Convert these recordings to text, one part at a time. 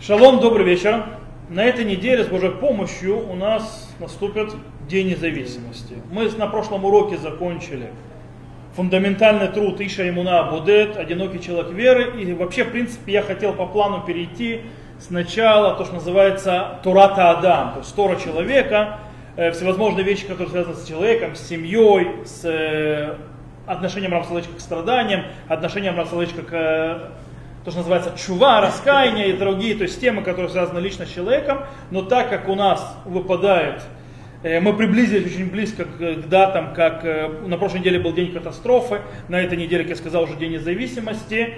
Шалом, добрый вечер. На этой неделе с Божьей помощью у нас наступит День независимости. Мы на прошлом уроке закончили фундаментальный труд Иша Имуна Будет, одинокий человек веры. И вообще, в принципе, я хотел по плану перейти сначала то, что называется Турата Адам, то есть Тора человека, э, всевозможные вещи, которые связаны с человеком, с семьей, с э, отношением Рамсалычка к страданиям, отношением Рамсалычка к э, то, что называется чува, раскаяние и другие, то есть темы, которые связаны лично с человеком, но так как у нас выпадает, э, мы приблизились очень близко к, к датам, как э, на прошлой неделе был день катастрофы, на этой неделе, как я сказал, уже день независимости,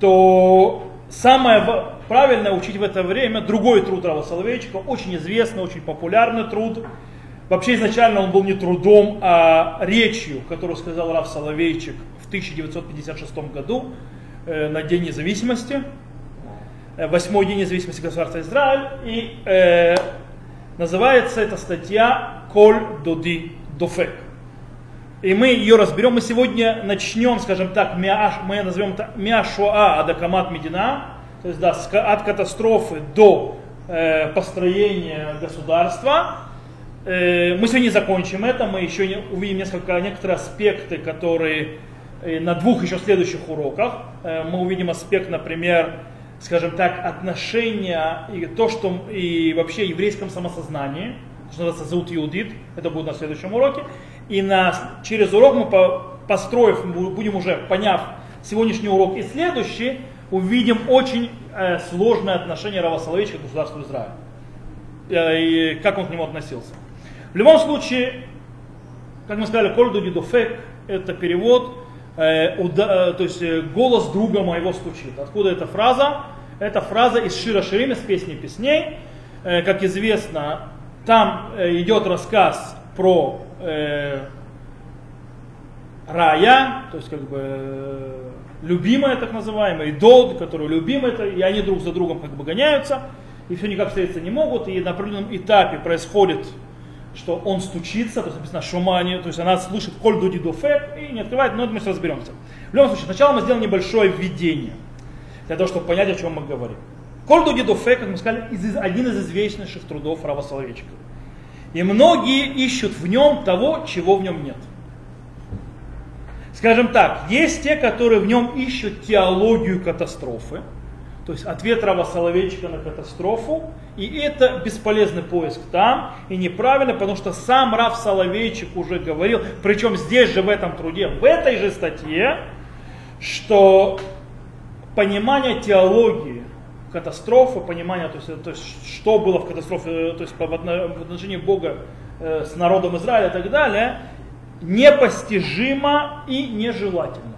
то самое правильное учить в это время другой труд Рава Соловейчика, очень известный, очень популярный труд. Вообще изначально он был не трудом, а речью, которую сказал Рав Соловейчик в 1956 году на День независимости, э, восьмой день независимости государства Израиль, и э, называется эта статья «Коль доди дофек». И мы ее разберем. Мы сегодня начнем, скажем так, мы назовем Миашуа Адакамат Медина, то есть да, от катастрофы до э, построения государства. Э, мы сегодня закончим это, мы еще не, увидим несколько, некоторые аспекты, которые на двух еще следующих уроках. Э, мы увидим аспект, например, скажем так, отношения и то, что и вообще еврейском самосознании, что называется заут иудит, это будет на следующем уроке. И на, через урок мы, построив, будем уже поняв сегодняшний урок и следующий, увидим очень э, сложное отношение Рава Соловейчика к государству Израиля. Э, и как он к нему относился. В любом случае, как мы сказали, Кольду Дидофек, это перевод Э, уда, э, то есть э, голос друга моего стучит. Откуда эта фраза? Это фраза из Шира Ширим, из песни песней. Как известно, там идет рассказ про э, рая, то есть как бы любимая так называемая, и дод, который любимый, это, и они друг за другом как бы гоняются, и все никак встретиться не могут, и на определенном этапе происходит что он стучится, то есть написано шумани, то есть она слышит коль дуди дофе и не открывает, но это мы сейчас разберемся. В любом случае, сначала мы сделаем небольшое введение, для того, чтобы понять, о чем мы говорим. Коль дуди дофе, как мы сказали, один из известнейших трудов Рава Соловейчика. И многие ищут в нем того, чего в нем нет. Скажем так, есть те, которые в нем ищут теологию катастрофы, то есть ответ Рава Соловейчика на катастрофу. И это бесполезный поиск там и неправильно, потому что сам Рав Соловейчик уже говорил, причем здесь же в этом труде, в этой же статье, что понимание теологии катастрофы, понимание, то есть, то есть что было в катастрофе, то есть в отношении Бога э, с народом Израиля и так далее, непостижимо и нежелательно.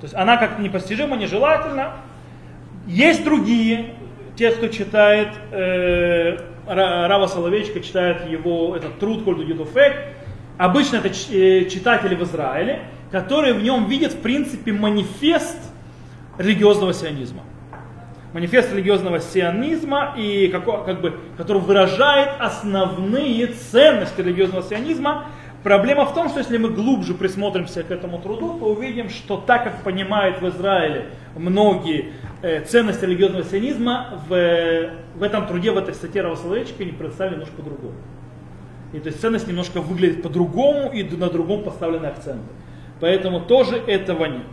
То есть она как непостижима, нежелательна. Есть другие, те, кто читает э, Рава Соловейчика, читает его этот труд Кольду Юдуфек, обычно это э, читатели в Израиле, которые в нем видят, в принципе, манифест религиозного сионизма. Манифест религиозного сионизма, и как, как бы, который выражает основные ценности религиозного сионизма, Проблема в том, что если мы глубже присмотримся к этому труду, то увидим, что так как понимают в Израиле многие э, ценности религиозного сионизма, в, в этом труде, в этой статье Равословечка не представлены немножко по-другому. И то есть ценность немножко выглядит по-другому и на другом поставлены акценты. Поэтому тоже этого нет.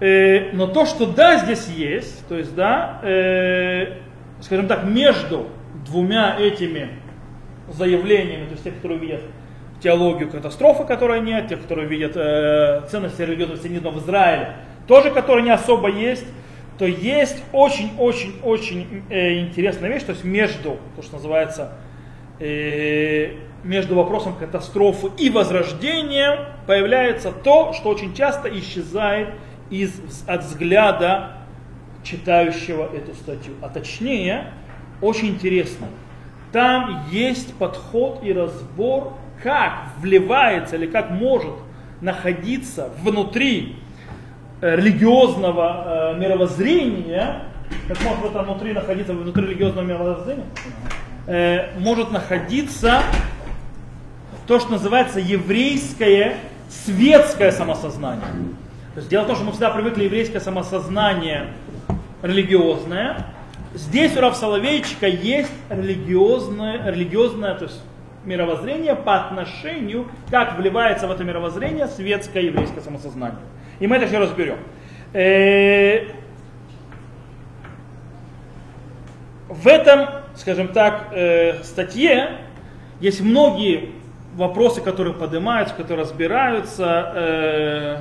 Э, но то, что да, здесь есть, то есть да, э, скажем так, между двумя этими заявлениями, то есть те, которые видят теологию катастрофы, которой нет, тех, которые видят э, ценности религиозного сионизма в Израиле, тоже которые не особо есть, то есть очень-очень-очень э, интересная вещь, то есть между, то, что называется, э, между вопросом катастрофы и возрождения появляется то, что очень часто исчезает из, от взгляда читающего эту статью. А точнее, очень интересно, там есть подход и разбор как вливается или как может находиться внутри э, религиозного э, мировоззрения, как может это внутри находиться, внутри религиозного мировоззрения, э, может находиться то, что называется еврейское светское самосознание. То есть дело в том, что мы всегда привыкли еврейское самосознание религиозное. Здесь у Рав Соловейчика есть религиозное, религиозное то есть мировоззрение по отношению, как вливается в это мировоззрение светское еврейское самосознание. И мы это все разберем. Э, в этом, скажем так, э, статье есть многие вопросы, которые поднимаются, которые разбираются э,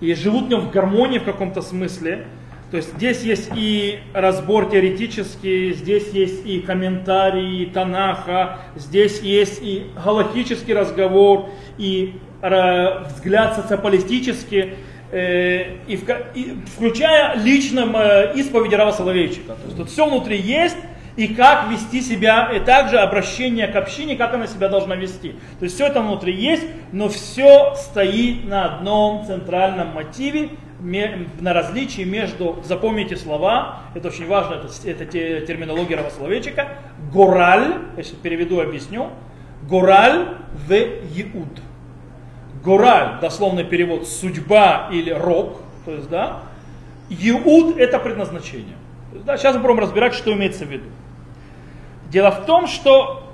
и живут в нем в гармонии в каком-то смысле. То есть здесь есть и разбор теоретический, здесь есть и комментарии Танаха, здесь есть и галактический разговор, и взгляд социополитический, э, и, и, включая лично э, исповедь Рава Соловейчика. То есть тут все внутри есть, и как вести себя, и также обращение к общине, как она себя должна вести. То есть все это внутри есть, но все стоит на одном центральном мотиве, на различии между, запомните слова, это очень важно, это, это терминология равословечика, гораль, если переведу, объясню, гораль в еуд. Гораль, дословный перевод, судьба или рок, то есть, да, еуд это предназначение. Да, сейчас мы будем разбирать, что имеется в виду. Дело в том, что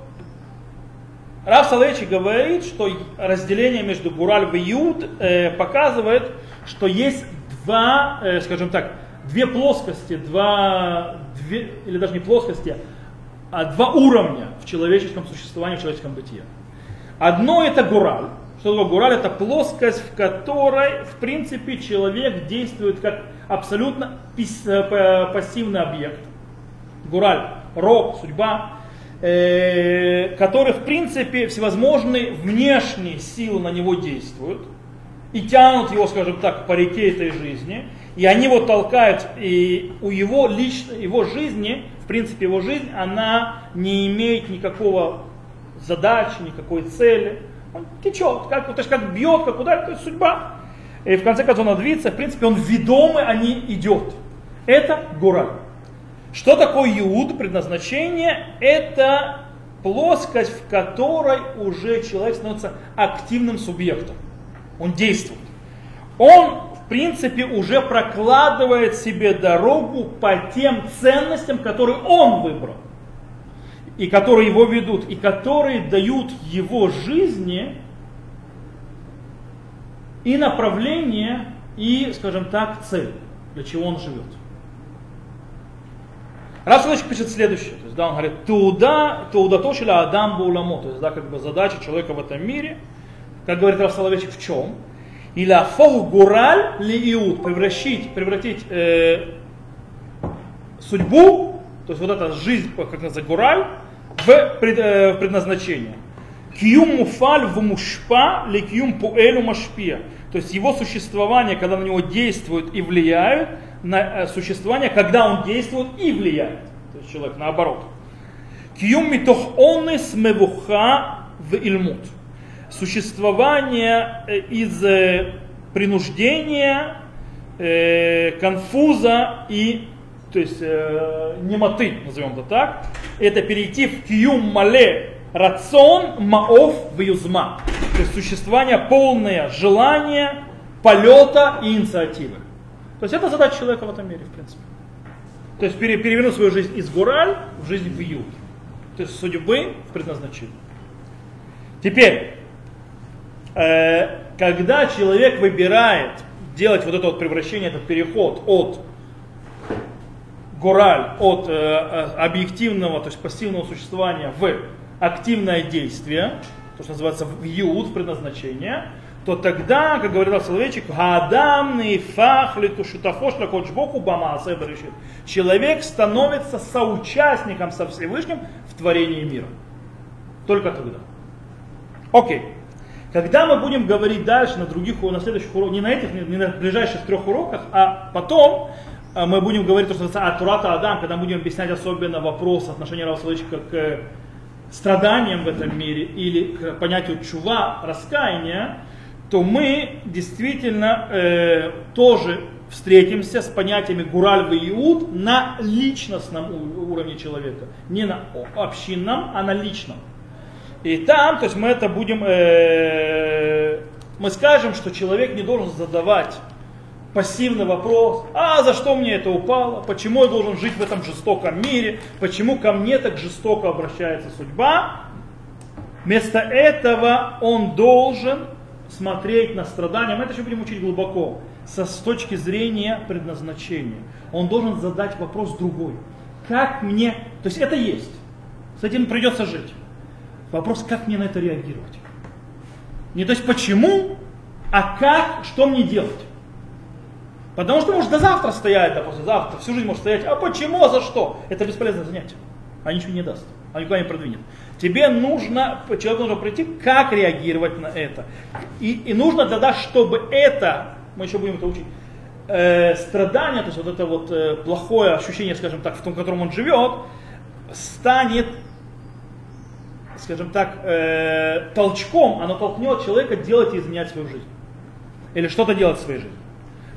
Рав Салевич говорит, что разделение между Гураль и Юд э, показывает, что есть два, э, скажем так, две плоскости, два, две, или даже не плоскости, а два уровня в человеческом существовании, в человеческом бытии. Одно это Гураль. Что такое Гураль? Это плоскость, в которой, в принципе, человек действует как абсолютно э, пассивный объект. Гураль рок, судьба, э, который, в принципе, всевозможные внешние силы на него действуют и тянут его, скажем так, по реке этой жизни, и они его толкают, и у его, лично, его жизни, в принципе, его жизнь, она не имеет никакого задачи, никакой цели. Он течет, как, то есть как бьет, как ударит, то есть судьба. И в конце концов он движется, в принципе, он ведомый, а не идет. Это гора. Что такое Иуд? Предназначение – это плоскость, в которой уже человек становится активным субъектом. Он действует. Он, в принципе, уже прокладывает себе дорогу по тем ценностям, которые он выбрал. И которые его ведут, и которые дают его жизни и направление, и, скажем так, цель, для чего он живет. Расулович пишет следующее, то есть, да, он говорит, туда, туда тошила Адам бауламо, то есть, да, как бы задача человека в этом мире, как говорит Рав в чем? Или афоху гураль ли иуд, превратить, превратить э, судьбу, то есть вот эта жизнь, как называется, гураль, в пред, э, предназначение. Киюм муфаль в мушпа ли киюм пуэлю машпия. То есть его существование, когда на него действуют и влияют, на э, существование, когда он действует и влияет. То есть человек наоборот. Кьюм митох онес мевуха в ильмут. Существование э, из э, принуждения, конфуза и то есть э, немоты, назовем это так, это перейти в кьюм мале рацион маов в юзма. То есть существование полное желания, полета и инициативы. То есть это задача человека в этом мире, в принципе. То есть перевернуть свою жизнь из Гураль в жизнь в Юг. То есть судьбы в предназначении. Теперь, э, когда человек выбирает делать вот это вот превращение, этот переход от Гураль, от э, э объективного, то есть пассивного существования в активное действие, то, что называется в Юд, предназначение, то тогда, как говорил Соловейчик, гадам нейфах летушутафош лакочбоку бамаасе решит. Человек становится соучастником со Всевышним в творении мира. Только тогда. Окей. Когда мы будем говорить дальше на других, на следующих уроках, не на этих, не на ближайших трех уроках, а потом а, мы будем говорить то, что называется Атурата Адам, когда будем объяснять особенно вопрос отношения Равсловичка к страданиям в этом мире или к понятию чува, раскаяния, то мы действительно э, тоже встретимся с понятиями Гураль и Иуд на личностном уровне человека. Не на общинном, а на личном. И там, то есть мы это будем, э, мы скажем, что человек не должен задавать пассивный вопрос, а за что мне это упало, почему я должен жить в этом жестоком мире, почему ко мне так жестоко обращается судьба. Вместо этого он должен смотреть на страдания, мы это еще будем учить глубоко, со, с точки зрения предназначения. Он должен задать вопрос другой. Как мне, то есть это есть, с этим придется жить. Вопрос, как мне на это реагировать. Не то есть почему, а как, что мне делать. Потому что может до завтра стоять, да послезавтра, всю жизнь может стоять. А почему, а за что? Это бесполезное занятие. А ничего не даст, а никуда не продвинет. Тебе нужно, человеку нужно пройти, как реагировать на это. И, и нужно тогда, чтобы это, мы еще будем это учить, э, страдание, то есть вот это вот э, плохое ощущение, скажем так, в том, в котором он живет, станет, скажем так, э, толчком, оно толкнет человека делать и изменять свою жизнь. Или что-то делать в своей жизни.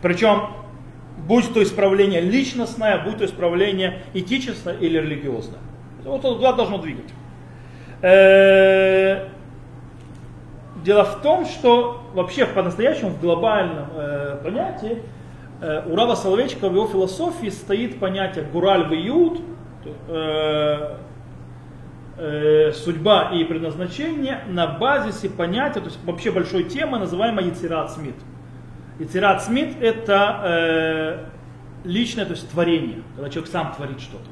Причем, будь то исправление личностное, будь то исправление этическое или религиозное. Вот туда должно двигать. Э, дело в том, что вообще по-настоящему в глобальном э, понятии э, у Рава Соловейчика в его философии стоит понятие гураль виют, э, э, судьба и предназначение на базисе понятия, то есть вообще большой темы, называемой Яцерат Смит. Яцерат Смит это э, личное, то есть творение, когда человек сам творит что-то.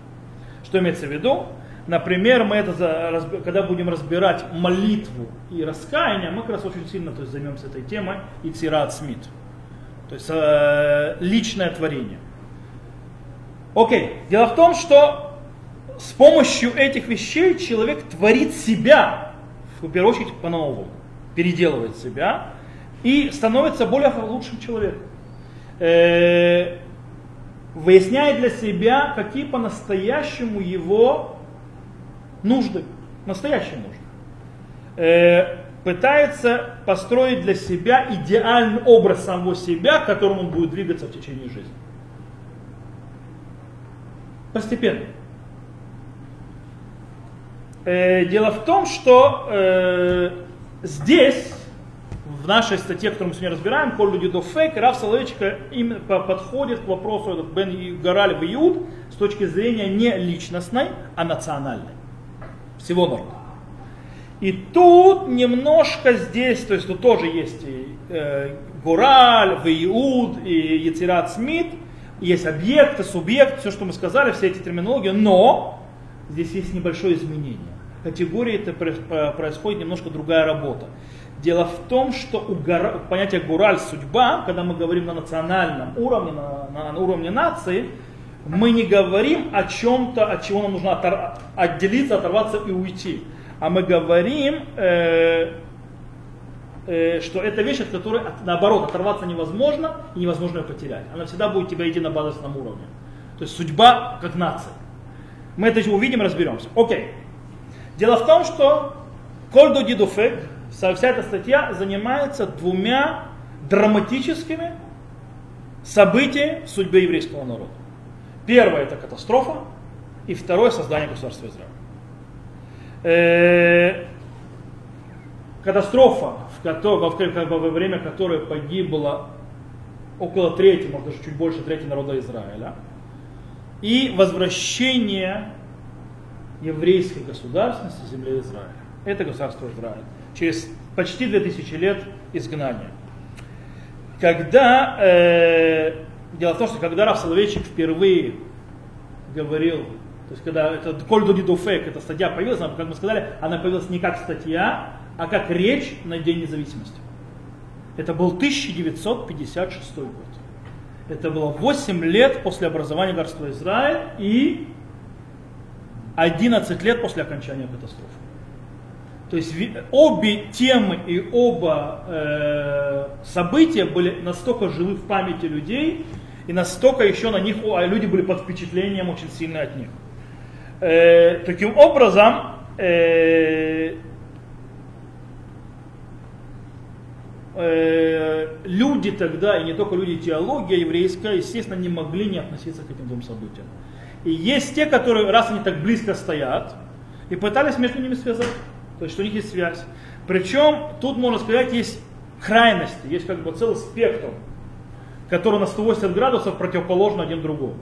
Что имеется в виду? Например, мы это, когда будем разбирать молитву и раскаяние, мы как раз очень сильно то есть, займемся этой темой и Цират Смит. То есть э, личное творение. Окей, дело в том, что с помощью этих вещей человек творит себя, в первую очередь по-новому, переделывает себя и становится более лучшим человеком. Э, выясняет для себя, какие по-настоящему его нужды, настоящие нужды. Э, пытается построить для себя идеальный образ самого себя, к которому он будет двигаться в течение жизни. Постепенно. Э, дело в том, что э, здесь, в нашей статье, которую мы сегодня разбираем, Коль люди до фейк, Раф Соловейчика именно подходит к вопросу Бен Гараль Иуд с точки зрения не личностной, а национальной всего народа. И тут немножко здесь, то есть тут тоже есть и э, Гураль, Виуд и Яцерат Смит, есть объекты, субъект, все, что мы сказали, все эти терминологии, но здесь есть небольшое изменение. Категории это происходит немножко другая работа. Дело в том, что у гора, понятие гураль судьба, когда мы говорим на национальном уровне, на, на, на уровне нации, мы не говорим о чем-то, от чего нам нужно отор- отделиться, оторваться и уйти. А мы говорим, э, э, что это вещь, от которой, от, наоборот, оторваться невозможно и невозможно ее потерять. Она всегда будет тебя идти на базовом уровне. То есть судьба как нация. Мы это еще увидим, разберемся. Окей. Дело в том, что Кольдо Дидуфек, вся эта статья занимается двумя драматическими событиями в судьбе еврейского народа. Первое это катастрофа, и второе создание государства Израиль. Э, катастрофа, в которой, во время которой погибло около трети, может даже чуть больше трети народа Израиля, и возвращение еврейской государственности земли Израиля. Это государство Израиля. Через почти 2000 лет изгнания. Когда э, Дело в том, что когда Раф Соловейчик впервые говорил, то есть когда это Коль Дуди Фейк, эта статья появилась, она, как мы сказали, она появилась не как статья, а как речь на День независимости. Это был 1956 год. Это было 8 лет после образования государства Израиль и 11 лет после окончания катастрофы. То есть обе темы и оба э, события были настолько живы в памяти людей, и настолько еще на них, а люди были под впечатлением очень сильно от них. Э, таким образом, э, э, люди тогда, и не только люди теология еврейская, естественно, не могли не относиться к этим двум событиям. И есть те, которые, раз они так близко стоят, и пытались между ними связать, то есть что у них есть связь. Причем тут, можно сказать, есть крайности, есть как бы целый спектр которые на 180 градусов противоположны один другому.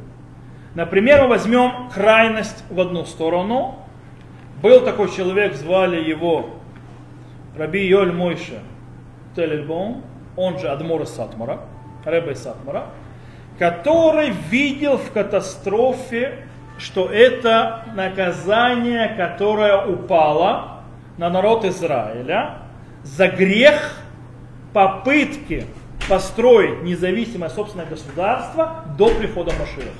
Например, мы возьмем крайность в одну сторону. Был такой человек, звали его Раби Йоль Мойше Телельбон, он же Адмор из Сатмара, Ребе Сатмара, который видел в катастрофе, что это наказание, которое упало на народ Израиля за грех попытки построить независимое собственное государство до прихода Машиаха.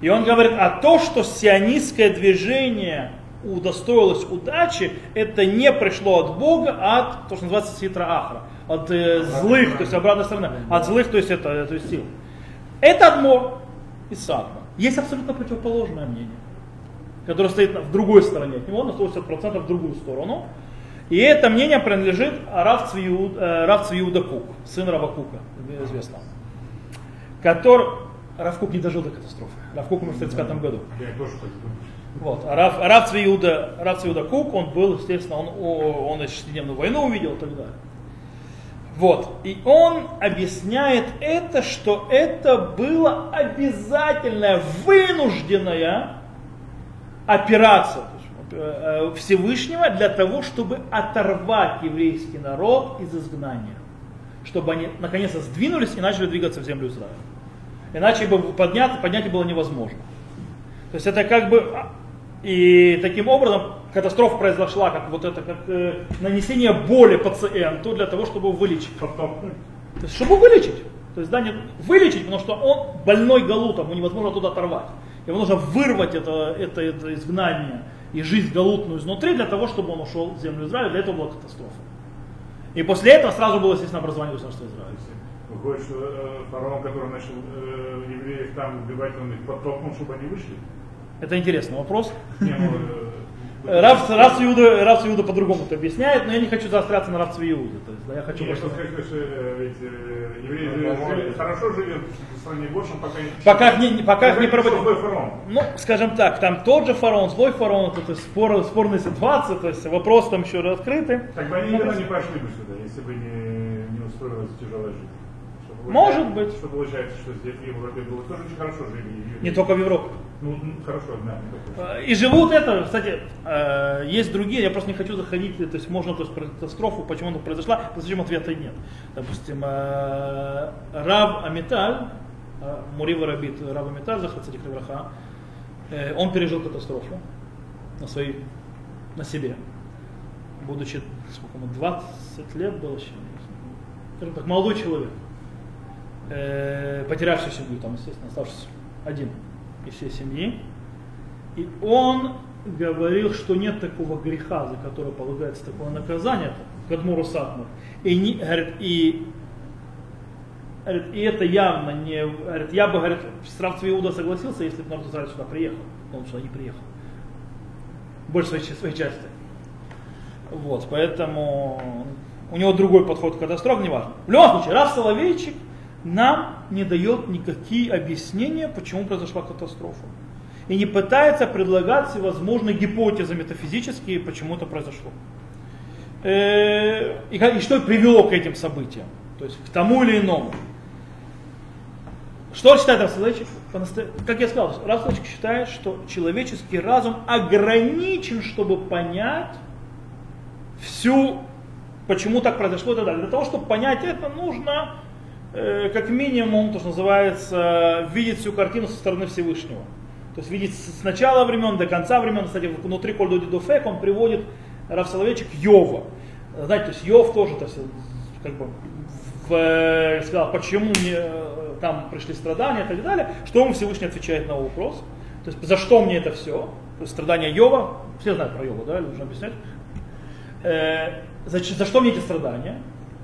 И он говорит, а то, что сионистское движение удостоилось удачи, это не пришло от Бога, а от, то, что называется ситра ахра, от э, злых, то есть обратной стороны, от злых, то есть это, то есть сил. Это одно из садма. Есть абсолютно противоположное мнение, которое стоит в другой стороне от него, на 180% в другую сторону. И это мнение принадлежит Рав э, Цвиуда Кук, сын Рава Кука, известного. Который, Рав Кук не дожил до катастрофы. Рав Кук умер в 1935 году. Вот. А Рав, Рав, Цвиуда, Рав Цвиуда Кук, он был, естественно, он, он и шестидневную войну увидел и так далее. Вот. И он объясняет это, что это было обязательная, вынужденная операция э, Всевышнего для того, чтобы оторвать еврейский народ из изгнания. Чтобы они наконец-то сдвинулись и начали двигаться в землю Израиля. Иначе бы поднять, поднять было невозможно. То есть это как бы и таким образом катастрофа произошла, как вот это, как э, нанесение боли пациенту для того, чтобы его вылечить. То есть, чтобы вылечить. То есть, да, не вылечить, потому что он больной галутом, ему невозможно туда оторвать. Ему нужно вырвать это, это, это изгнание и жизнь галутную изнутри для того, чтобы он ушел в землю Израиля. Для этого была катастрофа. И после этого сразу было, естественно, образование государства Израиля. Выходит, что э, фараон, который начал э, евреев там убивать, он их подтолкнул, чтобы они вышли? Это интересный вопрос. Не, ну, Рав Иуда, Рав Иуда по-другому это объясняет, но я не хочу заостряться на Рав Иуде. То есть, да, я хочу Нет, просто... сказать, что э, ведь э, евреи жили- хорошо жили в стране больше, пока не... Пока не, пока не проводили. злой фараон. Ну, скажем так, там тот же фараон, злой фараон, это то есть спор, спорная ситуация, то есть вопрос там еще открытый. Так бы они никогда не пошли бы сюда, если бы не, не устроилась тяжелая жизнь. Может быть. Что получается, что здесь в Европе было тоже очень хорошо жили. евреи. Не только в Европе. Ну, хорошо, да. Э, И живут это, кстати, э, есть другие, я просто не хочу заходить, то есть можно то есть, про катастрофу, почему она произошла, зачем ответа нет. Допустим, э, Рав Амиталь, Мурива Рабит, Рав Амиталь, Захар Цадик Левраха, э, он пережил катастрофу на своей, на себе. Будучи, сколько ему, 20 лет было так, молодой человек, э, потерявший семью, там, естественно, оставшийся один из всей семьи. И он говорил, что нет такого греха, за который полагается такое наказание, Кадмуру Сатмар. И, не, говорит, и, говорит, и это явно не... Говорит, я бы, говорит, Срав Иуда согласился, если бы народ Израиля сюда приехал. Он сюда не приехал. Больше своей, своей части. Вот, поэтому у него другой подход к катастрофе, не важно. В любом случае, Раф Соловейчик нам не дает никакие объяснения, почему произошла катастрофа. И не пытается предлагать всевозможные гипотезы метафизические, почему это произошло. Э, И, и что привело к этим событиям, то есть к тому или иному. Что считает Раф Соловейчик? По-насто- Как я сказал, Раф Соловейчик считает, что человеческий разум ограничен, чтобы понять всю, почему так произошло и так далее. Для того, чтобы понять это, нужно э, как минимум, то, что называется, видеть всю картину со стороны Всевышнего. То есть видеть с начала времен до конца времен, кстати, внутри Кольдо Дидуфек он приводит Рав Соловейчик Йова. Знаете, то есть Йов тоже, то есть, как бы, в, э, сказал, почему мне э, там пришли страдания и так далее, что ему Всевышний отвечает на вопрос. То есть за что мне это все? То есть страдания Йова, все знают про Йова, да, нужно объяснять? Э, за, за что мне эти страдания?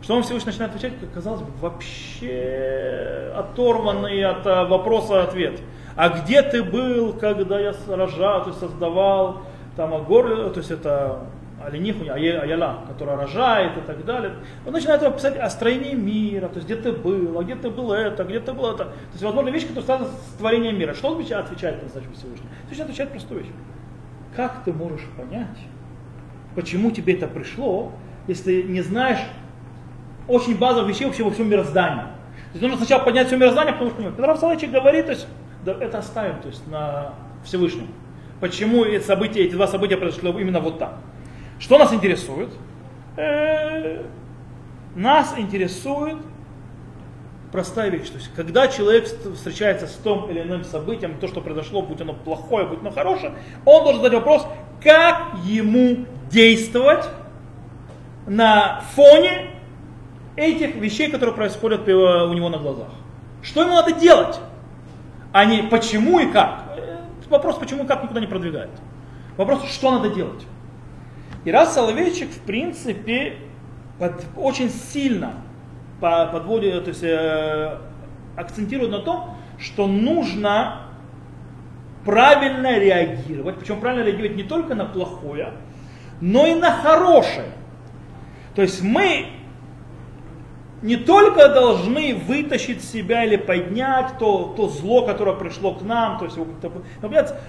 Что он Всевышний начинает отвечать, как казалось бы, вообще оторванный от а, вопроса ответ. А где ты был, когда я рожал, то есть создавал там Агор, то есть это олениху, Ае- Аяла, которая рожает и так далее. Он начинает писать о строении мира, то есть где ты был, а где ты был это, где ты был это. То есть, возможно, вещи, которые связаны с творением мира. Что он отвечает, на задачу Всевышнего? Всевышний отвечает простую вещь. Как ты можешь понять, почему тебе это пришло, если не знаешь очень базовых вещей вообще во всем мироздании. есть нужно сначала поднять все мироздание, потому что понимать. Рав Соловейчик говорит, то есть, да, это оставим то есть, на Всевышнем. Почему эти события, эти два события произошли именно вот так. Что нас интересует? Э, нас интересует простая вещь. То есть, когда человек встречается с том или иным событием, то, что произошло, будь оно плохое, будь оно хорошее, он должен задать вопрос, как ему действовать на фоне этих вещей, которые происходят у него на глазах. Что ему надо делать? А не почему и как. Э, вопрос, почему и как никуда не продвигает. Вопрос, что надо делать. И раз Соловейчик, в принципе, под, очень сильно подводит, то есть э, акцентирует на том, что нужно правильно реагировать, причем правильно реагировать не только на плохое, но и на хорошее. То есть мы не только должны вытащить себя или поднять то, то зло, которое пришло к нам, то есть его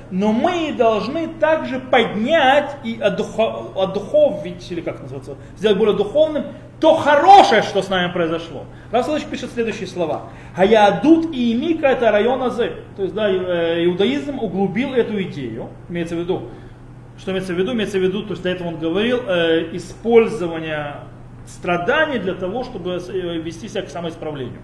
но мы должны также поднять и одуховить, или как называется, сделать более духовным, то хорошее, что с нами произошло. Равсалыч пишет следующие слова. Хаядут и имика это район Азе. То есть, да, э, иудаизм углубил эту идею, имеется в виду, что имеется в виду? Имеется в виду, то есть до этого он говорил, э, использование страданий для того, чтобы э, вести себя к самоисправлению.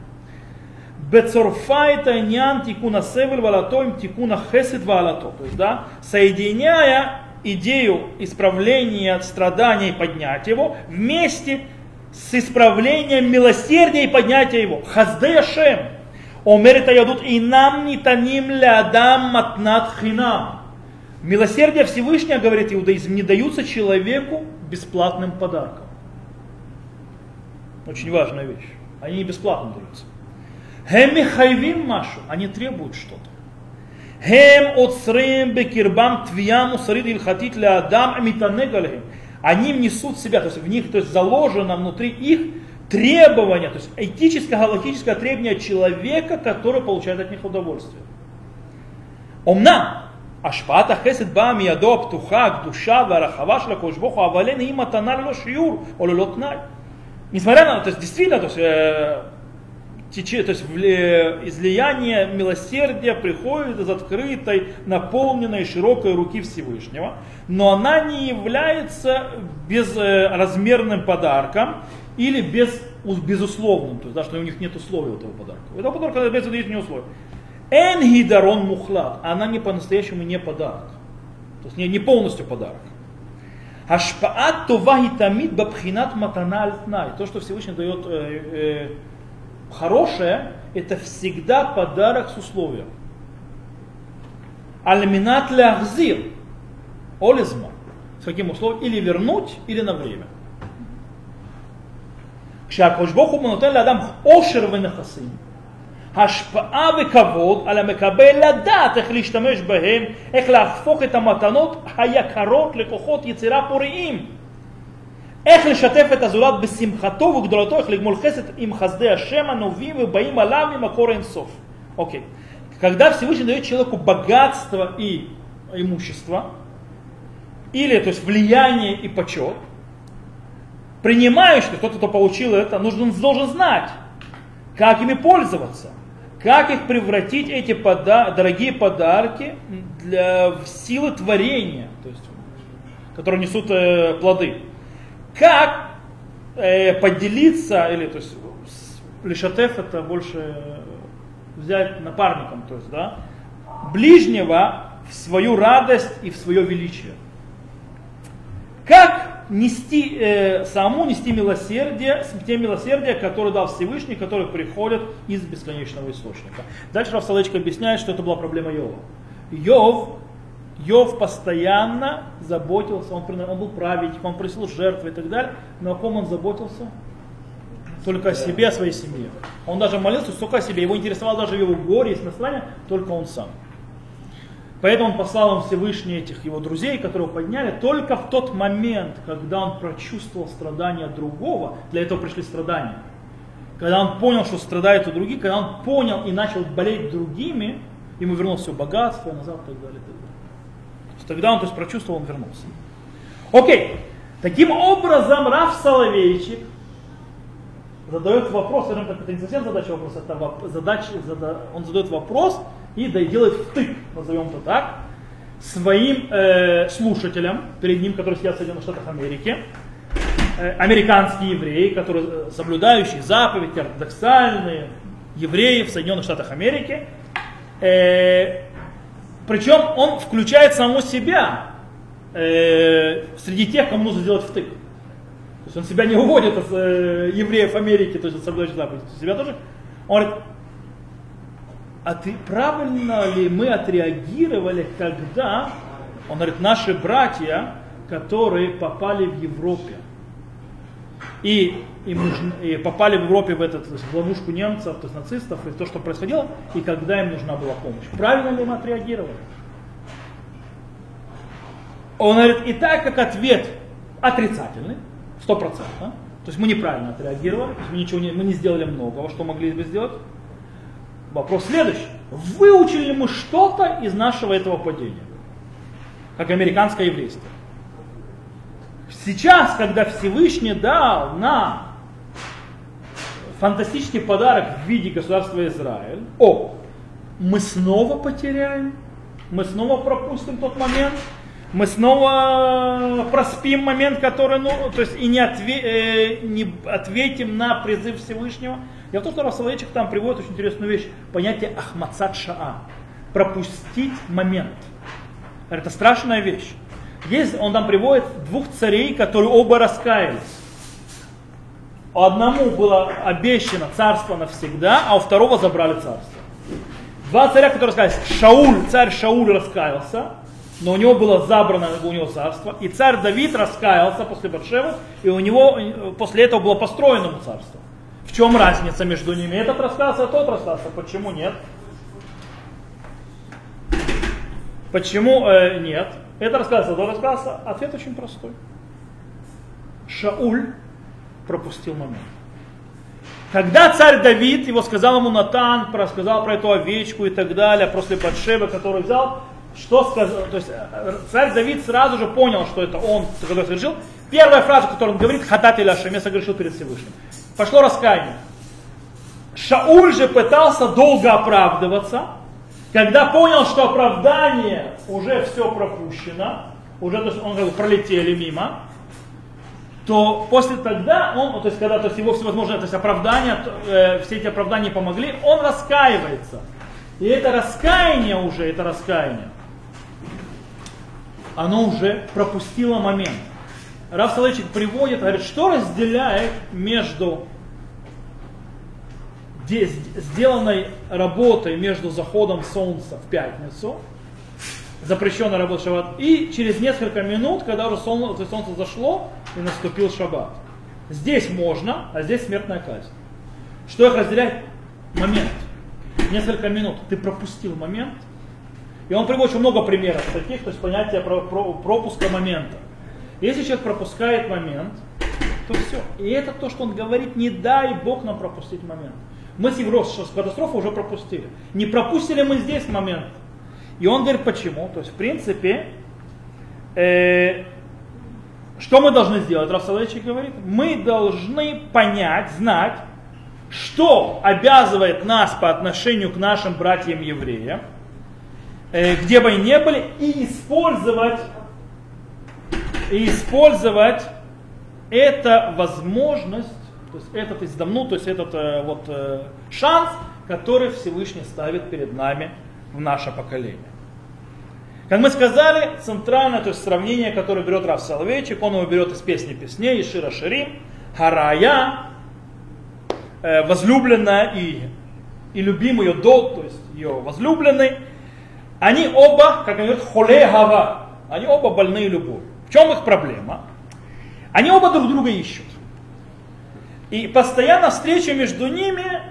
Бецорфайта нян тикуна севель валатоим тикуна хесед валато. То есть, да, соединяя идею исправления страданий и поднятия его вместе с исправлением милосердия и поднятия его. Хаздея шем. Омерит аядут и нам не таним лядам матнат хинам. Милосердие Всевышнего, говорит иудаизм, не даются человеку бесплатным подарком. Очень важная вещь. Они не бесплатно даются. Хеми хайвим машу. Они требуют что-то. Хем отсрем бекирбам твияму сарид илхатит адам амитанегалхем. Они несут себя, то есть в них то есть заложено внутри их требования, то есть этическое, галактическое требование человека, который получает от них удовольствие. Омна, ашпата хесед ба миядо птуха душа варахава шла кошбоху авален има танар ло ололотнай несмотря на, то есть действительно, то есть, э, тече, то есть излияние милосердия приходит из открытой, наполненной широкой руки Всевышнего, но она не является безразмерным подарком или без, безусловным, то есть да, что у них нет условий этого подарка. У этого подарка имеется в виду не условия. Эн гидарон мухлад, она не по-настоящему не подарок. То есть не, не полностью подарок. Ашпаат това и тамид бабхинат матана аль То, что Всевышний дает э, э, хорошее, это всегда подарок с условием. Альминат ляхзир. Олизма. С каким условием? Или вернуть, или на время. כשהקדוש ברוך הוא נותן לאדם עושר ונכסים, השפעה וכבוד על המקבל לדעת איך להשתמש בהם, איך להפוך את המתנות היקרות לכוחות יצירה פוריים. איך לשתף את הזולת בשמחתו וגדולתו, איך לגמול חסד עם חסדי השם הנובעים ובאים עליו ממקור אינסוף. Окей. Когда Всевышний дает человеку богатство и имущество, или то есть влияние и почет, принимающий, кто-то, кто получил это, нужно, должен знать, как ими пользоваться. Как их превратить, эти пода- дорогие подарки, для, в силы творения, то есть, которые несут э, плоды? Как э, поделиться, или то есть лишатеф это больше взять напарником, то есть, да, ближнего в свою радость и в свое величие. Как нести, э, самому нести милосердие, те милосердия, которые дал Всевышний, которые приходят из бесконечного источника. Дальше Равсалычка объясняет, что это была проблема Йова. Йов, Йов постоянно заботился, он, он был праведник, он просил жертвы и так далее, но о ком он заботился? Только о себе, о своей семье. Он даже молился только о себе, его интересовало даже его горе и страдания, только он сам. Поэтому он послал им Всевышний этих его друзей, которые подняли, только в тот момент, когда он прочувствовал страдания другого, для этого пришли страдания. Когда он понял, что страдают у других, когда он понял и начал болеть другими, ему вернулось все богатство назад и так далее. И так далее. Тогда он то есть, прочувствовал, он вернулся. Окей. Таким образом, Раф Соловейчик задает вопрос, это не совсем задача вопроса, это задача, зада- он задает вопрос и делает втык, назовем это так, своим э, слушателям, перед ним, которые сидят в Соединенных Штатах Америки, э, американские евреи, которые э, соблюдающие заповеди, ортодоксальные евреи в Соединенных Штатах Америки. Э, причем он включает самого себя э, среди тех, кому нужно сделать втык. То есть он себя не уводит из э, евреев Америки, то есть соблюдающих заповеди. Себя тоже. Он говорит, а ты правильно ли мы отреагировали, когда, он говорит, наши братья, которые попали в Европе, и, им нужно, и попали в Европе в, этот, в ловушку немцев, то есть нацистов, и то, что происходило, и когда им нужна была помощь. Правильно ли мы отреагировали? Он говорит, и так как ответ отрицательный, стопроцентно, то есть мы неправильно отреагировали, мы, ничего не, мы не сделали многого, что могли бы сделать. Вопрос следующий. Выучили ли мы что-то из нашего этого падения? Как американское еврейство. Сейчас, когда Всевышний дал нам фантастический подарок в виде государства Израиль, о, мы снова потеряем, мы снова пропустим тот момент, мы снова проспим момент, который, ну, то есть и не, отве, э, не ответим на призыв Всевышнего. Я в том, что Равсоловейчик там приводит очень интересную вещь, понятие ахмацат шаа, пропустить момент. Это страшная вещь. Есть, он там приводит двух царей, которые оба раскаялись. Одному было обещано царство навсегда, а у второго забрали царство. Два царя, которые раскаялись. Шауль, царь Шауль раскаялся, но у него было забрано у него царство. И царь Давид раскаялся после Батшевы, и у него после этого было построено ему царство. В чем разница между ними? Этот раскаялся, а тот раскаялся. Почему нет? Почему э, нет? Это рассказывается, тот рассказывается. Ответ очень простой. Шауль пропустил момент. Когда царь Давид, его сказал ему Натан, рассказал про эту овечку и так далее, после Батшева, который взял, что сказал, то есть э, царь Давид сразу же понял, что это он, который совершил. Первая фраза, которую он говорит, хатат ашем, я согрешил перед Всевышним. Пошло раскаяние. Шауль же пытался долго оправдываться, когда понял, что оправдание уже все пропущено, уже то есть он как бы пролетели мимо, то после тогда он, то есть когда то есть его всевозможные то есть оправдания, э, все эти оправдания помогли, он раскаивается. И это раскаяние уже, это раскаяние, оно уже пропустило момент. Раф Салычик приводит, говорит, что разделяет между сделанной работой между заходом солнца в пятницу, запрещенная работа шаббат, и через несколько минут, когда уже солнце, солнце зашло и наступил шаббат. Здесь можно, а здесь смертная казнь. Что их разделяет? Момент. Несколько минут. Ты пропустил момент. И он приводит очень много примеров таких, то есть понятие пропуска момента. Если человек пропускает момент, то все. И это то, что он говорит, не дай Бог нам пропустить момент. Мы с Евросом катастрофу уже пропустили. Не пропустили мы здесь момент. И он говорит, почему? То есть, в принципе, э, что мы должны сделать? Рафсалович говорит, мы должны понять, знать, что обязывает нас по отношению к нашим братьям-евреям, э, где бы они ни были, и использовать, и использовать это возможность то есть этот издавну, то есть этот э, вот э, шанс, который Всевышний ставит перед нами в наше поколение. Как мы сказали, центральное, то есть сравнение, которое берет Раф Соловейчик, он его берет из песни песней, из Шира Ширим, Харая, э, возлюбленная и, и любимый ее дол, то есть ее возлюбленный, они оба, как они говорят, холе гава, они оба больные любовью. В чем их проблема? Они оба друг друга ищут. И постоянно встреча между ними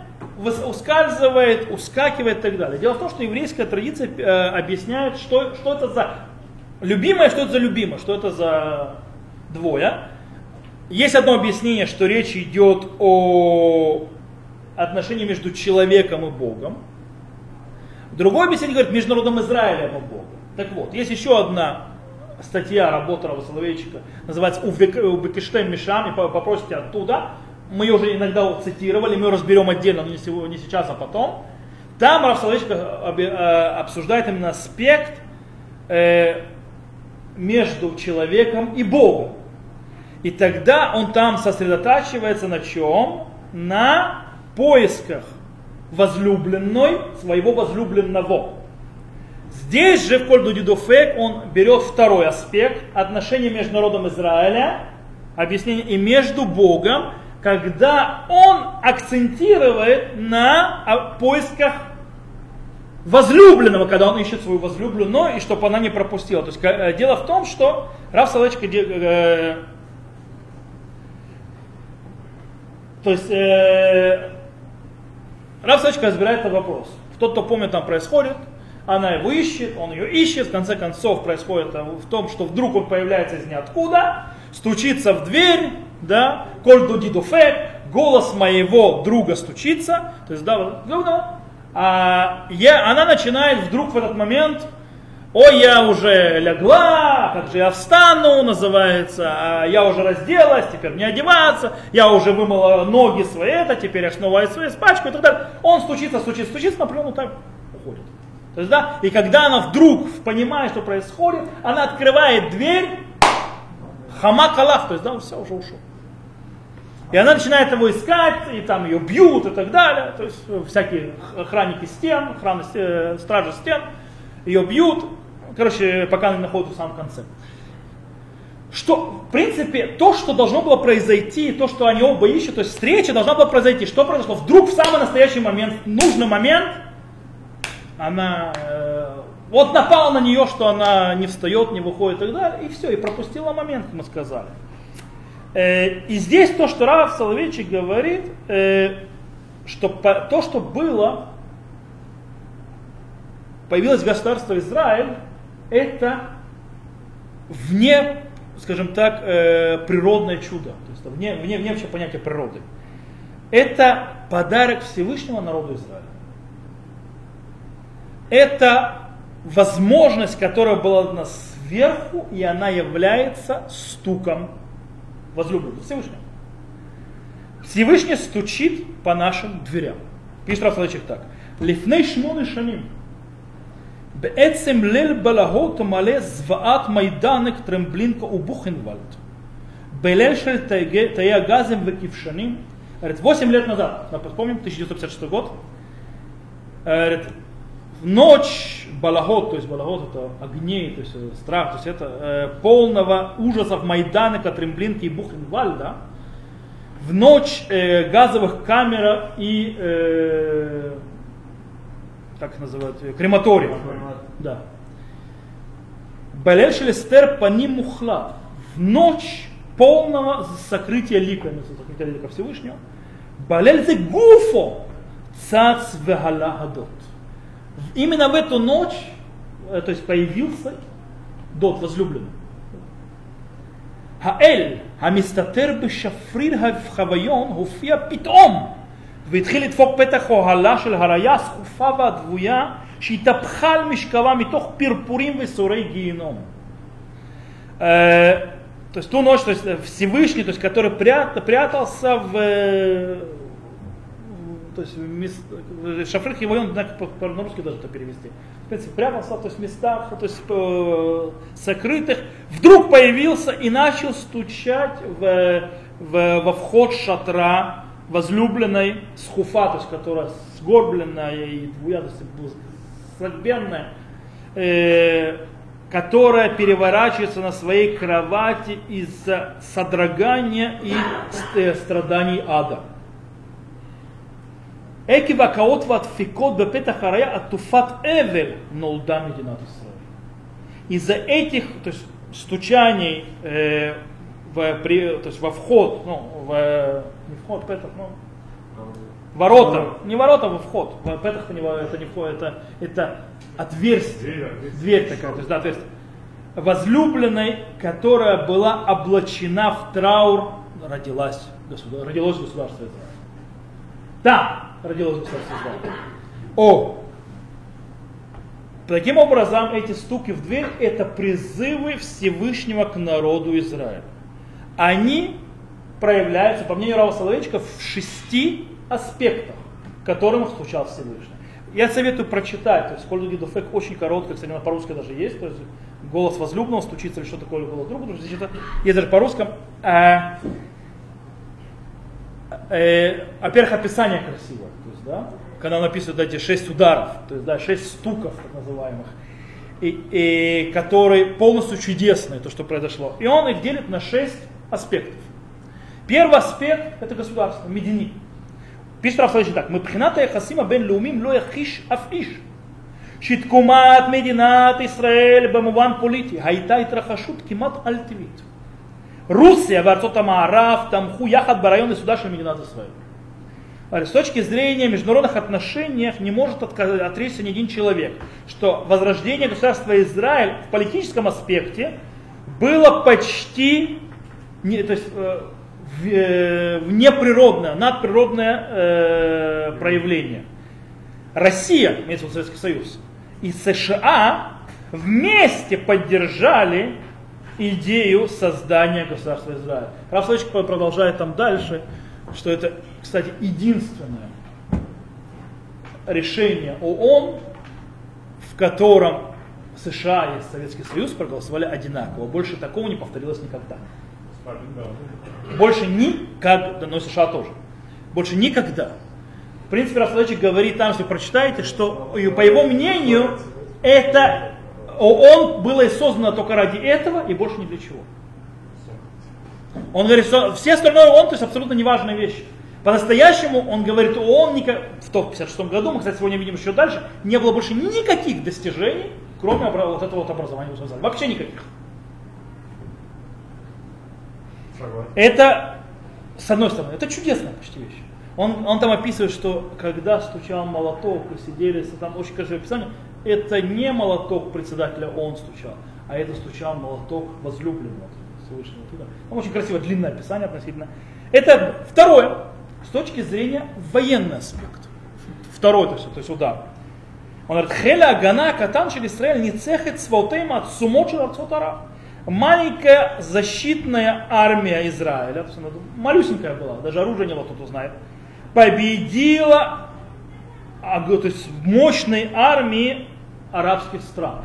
ускальзывает, ускакивает и так далее. Дело в том, что еврейская традиция э, объясняет, что, что это за любимое, что это за любимое, что это за двое. Есть одно объяснение, что речь идет о отношении между человеком и Богом. Другое объяснение говорит между народом Израиля и Богом. Так вот, есть еще одна статья работы Рава Соловейчика, называется «Убекештем Мишам», и попросите оттуда, мы ее уже иногда цитировали, мы ее разберем отдельно, но не, сегодня, не сейчас, а потом. Там Рав Соловейчик обсуждает именно аспект э, между человеком и Богом. И тогда он там сосредотачивается на чем? На поисках возлюбленной своего возлюбленного. Здесь же в Кольду Дидофек он берет второй аспект отношения между народом Израиля, объяснение и между Богом, когда он акцентирует на поисках возлюбленного, когда он ищет свою возлюбленную, и чтобы она не пропустила. То есть э, дело в том, что Рав Салачка э, то есть э, Рав Салачка разбирает этот вопрос. Тот, кто помнит, там происходит, она его ищет, он ее ищет, в конце концов происходит в том, что вдруг он появляется из ниоткуда, стучится в дверь, да, коль дудидуфек, голос моего друга стучится, то есть, да, а я, она начинает вдруг в этот момент, ой, я уже легла, как же я встану, называется, а я уже разделась, теперь мне одеваться, я уже вымыла ноги свои, это, теперь я снова свои испачкаю и так далее. Он стучится, стучится, стучится, он так уходит. То есть, да, и когда она вдруг понимает, что происходит, она открывает дверь, хамак Аллах, то есть, да, он все, уже ушел. И она начинает его искать, и там ее бьют и так далее. То есть э, всякие охранники стен, охраны, э, стражи стен, ее бьют. Короче, пока она находится в самом конце. Что, в принципе, то, что должно было произойти, то, что они оба ищут, то есть встреча должна была произойти. Что произошло? Вдруг в самый настоящий момент, нужный момент, она э, вот напала на нее, что она не встает, не выходит и так далее, и все, и пропустила момент, мы сказали. Э, и здесь то, что Рав Соловейчик говорит, э, что то, что было, появилось государство Израиль, это вне, скажем так, э, природное чудо, то есть вне, вне, вне вообще понятия природы. Это подарок Всевышнего народу Израиля. Это возможность, которая была дана сверху, и она является стуком возлюбленного Всевышнего. Всевышний стучит по нашим дверям. Пишет Рафалычек так. Лифней шмоны шаним. בעצם ליל בלהות מלא זוועת מיידנק טרמבלינקה ובוכנוולד. בליל של תאי הגזים וכבשנים, говорит, 8 лет назад, напомним, 1956 год, говорит, в ночь балагот, то есть балагот это огней, то есть э, страх, то есть это э, полного ужасов Майдана, Катремблинки и Бухенвальда, в ночь э, газовых камер и, э, как называют, э, крематорий. Да. Балель Шелестер паним мухлад. В ночь полного сокрытия лика, сокрытия лика Всевышнего. Балель гуфо цац вегалагадот именно в эту ночь, э, то есть появился дот возлюбленный. האל המסתתר בשפריר החוויון הופיע פתאום והתחיל לדפוק פתח אוהלה של הריה הסחופה והדבויה שהתהפכה על משכבה מתוך פרפורים וסורי גיהינום. То есть ту ночь, то есть Всевышний, то есть который прятался в то есть мест, шафрих его он по-русски даже это перевести. В принципе, прятался, то есть в местах, то есть э, сокрытых, вдруг появился и начал стучать в, в, во вход шатра возлюбленной схуфа, то есть которая сгорбленная и двуя, то есть э, которая переворачивается на своей кровати из-за содрогания и э, страданий ада. עקב הקאות והדפיקות בפתח הריה, עטופת אבל נולדה מדינת ישראל. Из-за этих то есть, стучаний э, в, при, то есть, во вход, ну, в, не вход, петах, ну, ворота, не ворота, во вход. Петах это не, это не вход, это, это отверстие, дверь такая, то есть, да, отверстие. Возлюбленной, которая была облачена в траур, родилась, родилось государство Израиль. Да, родилось государство Израиль. О! Таким образом, эти стуки в дверь – это призывы Всевышнего к народу Израиля. Они проявляются, по мнению Рава Соловейчика, в шести аспектах, которым стучал Всевышний. Я советую прочитать, то есть Кольду Гидофек очень короткая, кстати, она по-русски даже есть, то есть голос возлюбленного стучится или что такое голос друга, здесь это есть даже по-русски э, во-первых, описание красивое, то есть, да, когда он описывает эти шесть ударов, то есть, да, шесть стуков, так называемых, и, и, которые полностью чудесные, то, что произошло. И он их делит на шесть аспектов. Первый аспект – это государство, медини. Пишет Раф так, мы пхината яхасима бен Лумим ло яхиш афиш. Шиткумат мединат Исраэль бамуван полити. Гайта и трахашут кимат альтивит. Русия, Барцот Амаараф, Тамху, Яхат, Барайон и Судаш, Мининат Исраиль. С точки зрения международных отношений не может отречься ни один человек, что возрождение государства Израиль в политическом аспекте было почти не, то есть, э, э неприродное, надприродное э, проявление. Россия, имеется в виду Советский Союз, и США вместе поддержали идею создания государства Израиль. Раф продолжает там дальше, что это, кстати, единственное решение ООН, в котором США и Советский Союз проголосовали одинаково. Больше такого не повторилось никогда. Больше никогда, но США тоже. Больше никогда. В принципе, Рафалович говорит там, если прочитаете, что по его мнению, это ООН было создано только ради этого и больше ни для чего. Он говорит, что все остальное ООН, то есть абсолютно неважная вещь. По-настоящему, он говорит, ООН в 1956 году, мы, кстати, сегодня видим еще дальше, не было больше никаких достижений, кроме вот этого вот образования. Вообще никаких. Это, с одной стороны, это чудесная почти вещь. Он, он там описывает, что когда стучал молоток и сидели, там очень красивое описание, это не молоток председателя он стучал, а это стучал молоток возлюбленного Всевышнего. Там очень красивое длинное описание относительно. Это второе, с точки зрения военный аспект. Второй, то есть, то есть удар. Он говорит, Хеля Агана Катан Израиль не цехет свалтейма от сумочил арцотара маленькая защитная армия Израиля, малюсенькая была, даже оружие не было, кто-то знает, победила а, то есть мощной армии арабских стран.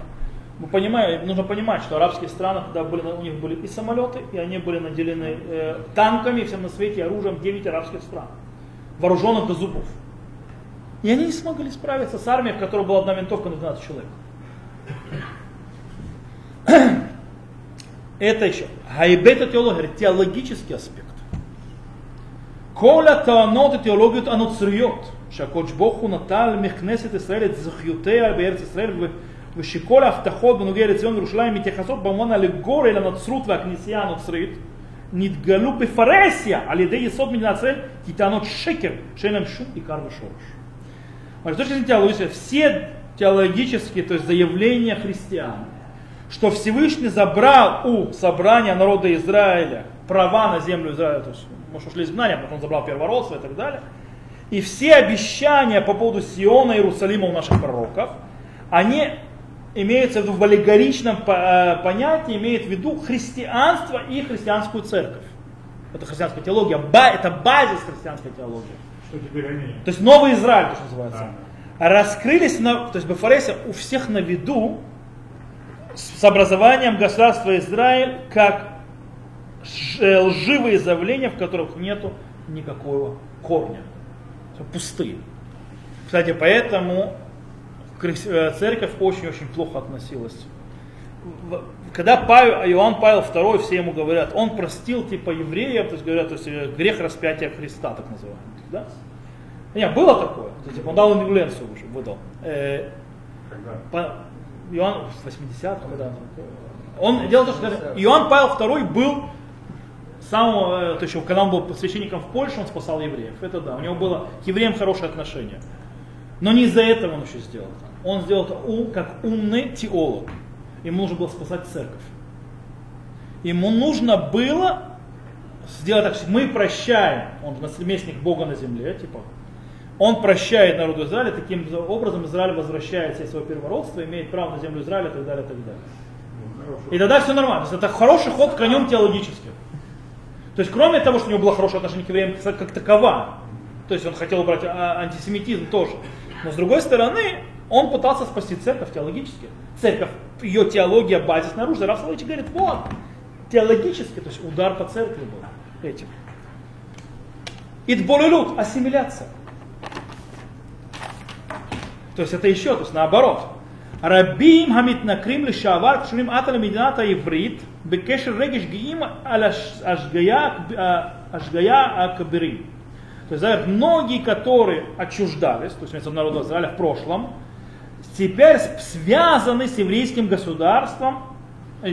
Мы понимаем, нужно понимать, что арабские страны странах тогда были, у них были и самолеты, и они были наделены э, танками, всем на свете, оружием 9 арабских стран, вооруженных до зубов. И они не смогли справиться с армией, в которой была одна винтовка на 12 человек. Это еще. Гайбета теология говорит, теологический аспект. Коля таанот и теологию ануцриот. שהקודש ברוך הוא נטל מכנסת ישראל את זכיותיה בארץ ישראל ושכל ההבטחות בנוגע לציון וירושלים מתייחסות במובן אלגורי לנצרות והכנסייה הנוצרית נתגלו בפרהסיה על ידי יסוד מדינת ישראל כטענות שקר שאין להם שום עיקר ושורש. С точки зрения теологии, все теологические, то есть заявления христиан, что Всевышний забрал у собрания народа Израиля права на землю Израиля, то есть, может, ушли изгнания, потом забрал первородство и так далее. и все обещания по поводу Сиона и Иерусалима у наших пророков, они имеются в виду в аллегоричном э, понятии, имеют в виду христианство и христианскую церковь. Это христианская теология, это базис христианской теологии. Что теперь они? То есть новый Израиль, то, что называется. А. Раскрылись, на, то есть Бефоресе у всех на виду с образованием государства Израиль как э, лживые заявления, в которых нету никакого корня. Пустые. Кстати, поэтому э, церковь очень-очень плохо относилась. Когда Павел, Иоанн Павел II, все ему говорят, он простил типа евреев, то есть говорят, то есть э, грех распятия Христа, так называемый. Да? Нет, было такое. То, есть, типа, он дал индульгенцию уже, выдал. Э, Когда? Иоанн в 80-х, когда он делал то, что Иоанн Павел II был самого, то есть, когда он был священником в Польше, он спасал евреев. Это да, у него было к евреям хорошее отношение. Но не из-за этого он еще сделал это. Он сделал это ум, как умный теолог. Ему нужно было спасать церковь. Ему нужно было сделать так, что мы прощаем, он наследник Бога на земле, типа, он прощает народу Израиля, таким образом Израиль возвращает себе свое первородство, имеет право на землю Израиля и так далее, и так далее. И тогда все нормально. Это хороший ход конем теологическим. То есть, кроме того, что у него было хорошее отношение к евреям как такова, то есть он хотел убрать а, антисемитизм тоже. Но с другой стороны, он пытался спасти церковь теологически. Церковь, ее теология базис снаружи. Раф Солович говорит, вот, теологически, то есть удар по церкви был этим. Идболелут, ассимиляция. То есть это еще, то есть наоборот. רבים המתנכרים לשעבר קשורים עתה למדינת העברית בקשר רגש גאים על השגיה הכבירים. То есть многие, которые отчуждались, то есть народа Израиля в прошлом, теперь связаны с еврейским государством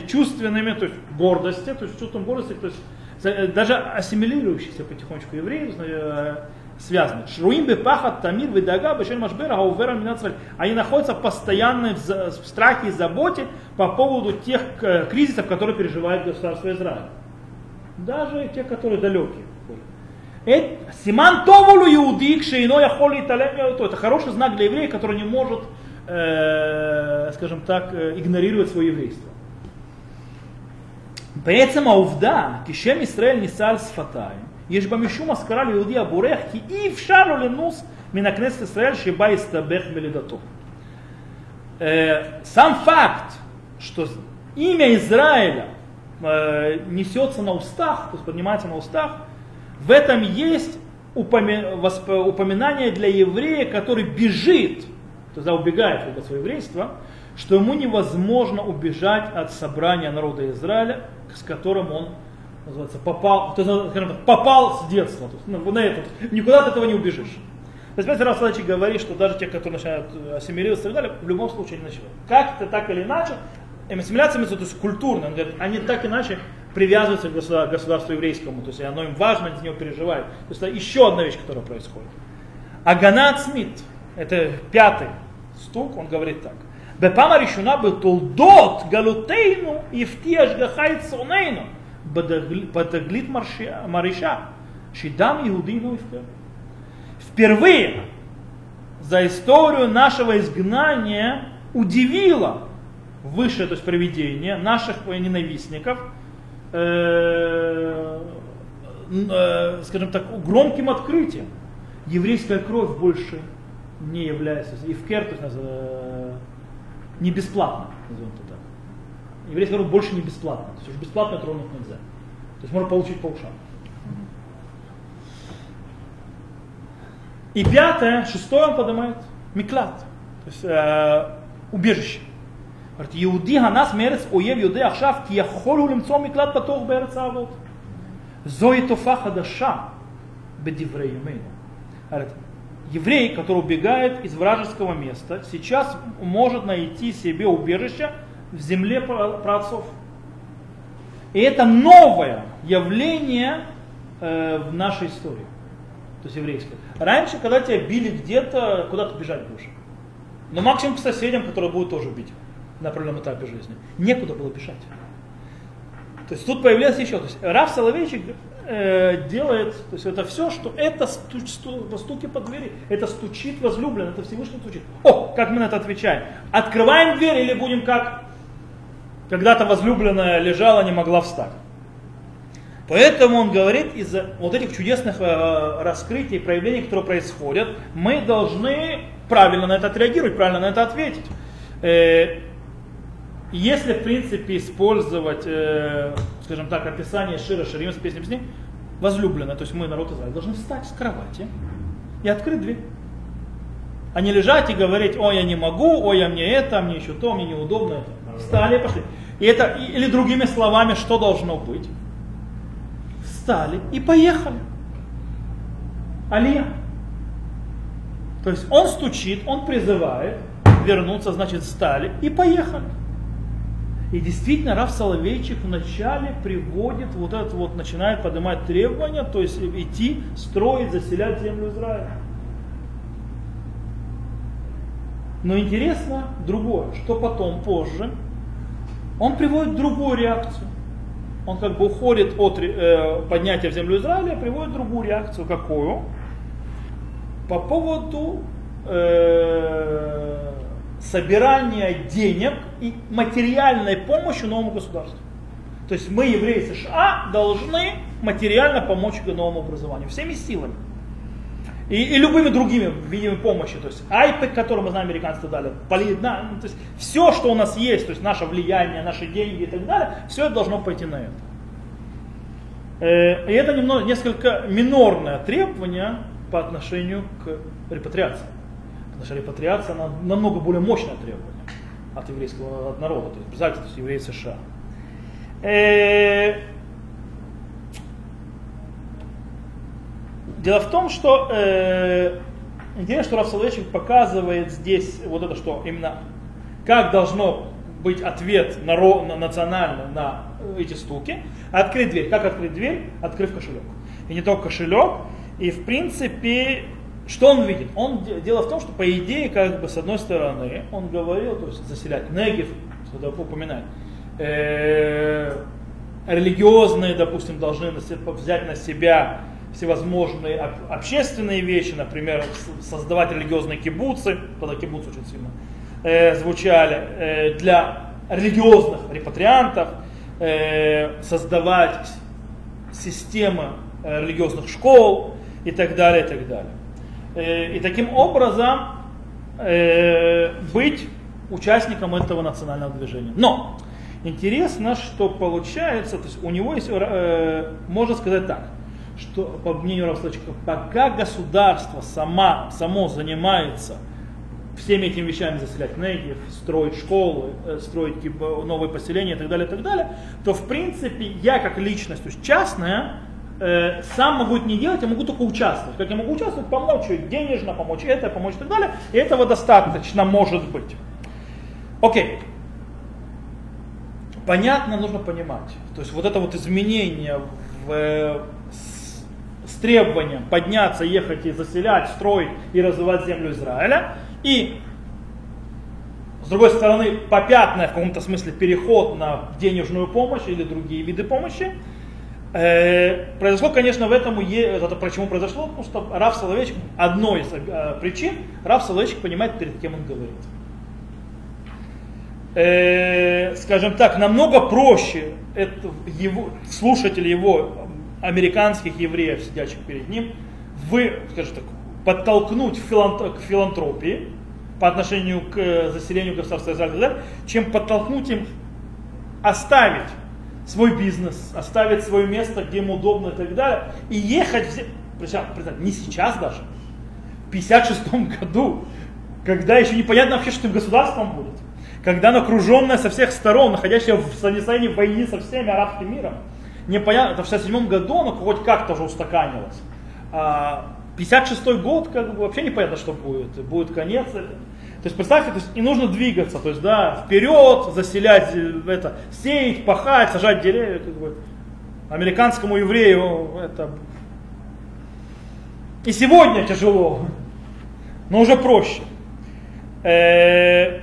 чувственными, то есть гордости, то есть чувством гордости, то есть даже ассимилирующиеся потихонечку евреи связаны. Шруим бы бепахат тамир видага бешен машбера гауверам минацраль. Они находятся постоянно в страхе и заботе по поводу тех э, кризисов, которые переживает государство Израиль. Даже те, которые далекие. Симан Товулу Иудик, Шейно Яхоли Италем Это хороший знак для еврея, который не может, э, скажем так, э, игнорировать свое еврейство. Поэтому Аувда, Кишем Исраэль Нисаль Сфатаем, יש בה משום אזכרה ליהודי הבורח כי אי אפשר לו לנוס מן הכנסת ישראל שבה הסתבך בלידתו. Сам факт, что имя Израиля несется на устах, то есть поднимается на устах, в этом есть упоминание для еврея, который бежит, то есть убегает от своего еврейства, что ему невозможно убежать от собрания народа Израиля, с которым он называется, попал, то есть, ну, скажем так, попал с детства. То есть, ну, на этот, никуда от этого не убежишь. То есть Петр Васильевич говорит, что даже те, которые начинают э, ассимилироваться и так далее, в любом случае они начинают. как то так или иначе, ассимиляция, то есть культурно, он говорит, они так иначе привязываются к государству, государству еврейскому, то есть оно им важно, они за него переживают. То есть это еще одна вещь, которая происходит. А Ганат Смит, это пятый стук, он говорит так. Бепама решена бы толдот галутейну и втиаш гахайцунейну. Бадаглит Мариша, Шидам Иудину Впервые за историю нашего изгнания удивило высшее то есть привидение наших ненавистников, э, э, скажем так, громким открытием. Еврейская кровь больше не является, и в кертус не бесплатно, назовем это так еврейский народ больше не бесплатно. То есть уже бесплатно тронуть нельзя. То есть можно получить по ушам. И пятое, шестое он поднимает, миклат, то есть э, убежище. Говорит, Иуди ханас мерец оев юды ахшав, ки яхолу лимцо миклат патох берец авод. Зои тофа хадаша бедиврей ямейну. Говорит, еврей, который убегает из вражеского места, сейчас может найти себе убежище в земле праотцов. И это новое явление э, в нашей истории, то есть еврейской. Раньше, когда тебя били где-то, куда ты бежать будешь? Но максимум к соседям, которые будут тоже бить на определенном этапе жизни. Некуда было бежать. То есть тут появляется еще. То есть Раф Соловейчик э, делает, то есть это все, что это стуч, сту, стуки по двери, это стучит возлюбленный, это Всевышний стучит. О, как мы на это отвечаем? Открываем дверь или будем как когда-то возлюбленная лежала, не могла встать. Поэтому он говорит, из-за вот этих чудесных э, раскрытий, проявлений, которые происходят, мы должны правильно на это отреагировать, правильно на это ответить. Э, если, в принципе, использовать, э, скажем так, описание Шира Шарим с песней песни, возлюбленная, то есть мы, народ Израиля, должны встать с кровати и открыть дверь. А не лежать и говорить, ой, я не могу, ой, я мне это, мне еще то, мне неудобно это. Встали и пошли. И это, или другими словами, что должно быть? Встали и поехали. Алия. То есть он стучит, он призывает вернуться, значит, встали и поехали. И действительно, Раф Соловейчик вначале приводит вот это вот, начинает поднимать требования, то есть идти, строить, заселять землю Израиля. Но интересно другое, что потом, позже, он приводит другую реакцию. Он как бы уходит от э, поднятия в землю Израиля, приводит другую реакцию. Какую? По поводу э, собирания денег и материальной помощи новому государству. То есть мы, евреи США, должны материально помочь новому образованию, всеми силами. И, и любыми другими видами помощи. То есть iPad, который мы знаем, американцы дали, поли, на, ну, то есть все, что у нас есть, то есть наше влияние, наши деньги и так далее, все это должно пойти на это. Э, и это немного, несколько минорное требование по отношению к репатриации. Потому что репатриация она намного более мощное требование от еврейского народа. То есть, представьте, то есть евреи США. Дело в том, что э, интересно, что Раф Соловейчик показывает здесь вот это, что именно как должно быть ответ на, на национально на эти стуки. Открыть дверь. Как открыть дверь? Открыв кошелек. И не только кошелек. И в принципе, что он видит? Он, дело в том, что по идее, как бы с одной стороны, он говорил, то есть заселять Негев, что упоминает, э, религиозные, допустим, должны взять на себя всевозможные общественные вещи, например, создавать религиозные кибуцы, тогда кибуцы очень сильно э, звучали, э, для религиозных репатриантов, э, создавать системы э, религиозных школ и так далее, и так далее. Э, и таким образом э, быть участником этого национального движения. Но интересно, что получается, то есть у него есть, э, можно сказать так, что по мнению Равслачика, пока государство сама, само занимается всеми этими вещами заселять негев, строить школы, строить типа, новые поселения и так далее, и так далее, то в принципе я как личность, то есть частная, э, сам могу это не делать, я могу только участвовать. Как я могу участвовать, помочь денежно, помочь это, помочь и так далее. И этого достаточно может быть. Окей. Понятно, нужно понимать. То есть вот это вот изменение в, требованием подняться, ехать и заселять, строить и развивать землю Израиля. И с другой стороны, попятное в каком-то смысле переход на денежную помощь или другие виды помощи – Э, произошло, конечно, в этом, это почему произошло, потому что Раф Соловейчик, одной из э, причин, Раф Соловейчик понимает, перед кем он говорит. Э, скажем так, намного проще это, его, слушатель его, американских евреев, сидящих перед ним, вы, скажем так, подтолкнуть к филантропии по отношению к заселению государства Израиля, чем подтолкнуть им оставить свой бизнес, оставить свое место, где ему удобно и так далее, и ехать, причем, не сейчас даже, в 56 году, когда еще непонятно вообще, что им государством будет, когда она окруженная со всех сторон, находящая в состоянии войны со всеми арабским миром, непонятно, это в 67 году оно хоть как-то уже устаканилось. А 56 год, как бы вообще непонятно, что будет. Будет конец. То есть представьте, то есть, и нужно двигаться, то есть, да, вперед, заселять, э, это, сеять, пахать, сажать деревья, как бы. Американскому еврею это и сегодня тяжело, но уже проще. Э,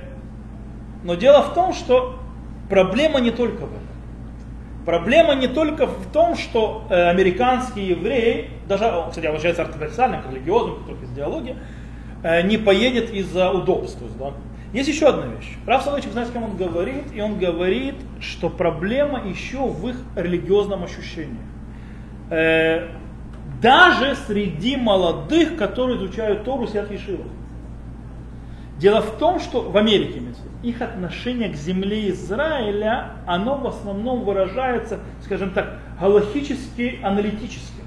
но дело в том, что проблема не только в этом. Проблема не только в том, что э, американские евреи, даже, кстати, обращается ортодоксально, к религиозным, только из диалоги, Э, не поедет из-за удобства. Да? Есть еще одна вещь. Раф Соловейчик, знаете, с кем он говорит? И он говорит, что проблема еще в их религиозном ощущении. Э, даже среди молодых, которые изучают Тору, сидят в Ешивах. Дело в том, что в Америке их отношение к земле Израиля, оно в основном выражается, скажем так, галахически, аналитически.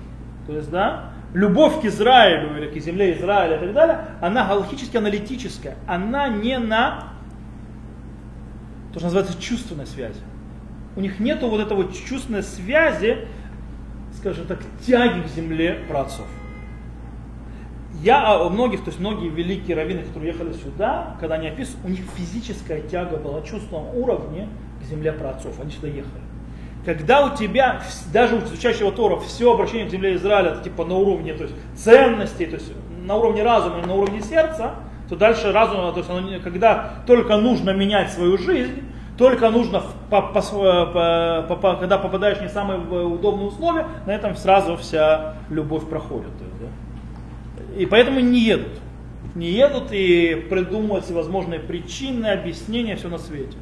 То есть, да, любовь к Израилю или к земле Израиля и так далее, она галактически аналитическая. Она не на то, что называется чувственной связи. У них нет вот этого чувственной связи, скажем так, тяги к земле праотцов. Я а, у многих, то есть многие великие раввины, которые ехали сюда, когда они описывают, у них физическая тяга была в чувственном уровне к земле праотцов. Они сюда ехали. Когда у тебя, даже у изучающего Тора, все обращение к земле Израиля, это типа на уровне то есть, ценностей, то есть на уровне разума на уровне сердца, то дальше разум, то есть оно, когда только нужно менять свою жизнь, только нужно, по, по, по, по, когда попадаешь не самые удобные условия, на этом сразу вся любовь проходит. да? И поэтому не едут. Не едут и придумывают всевозможные причины, объяснения, все на свете.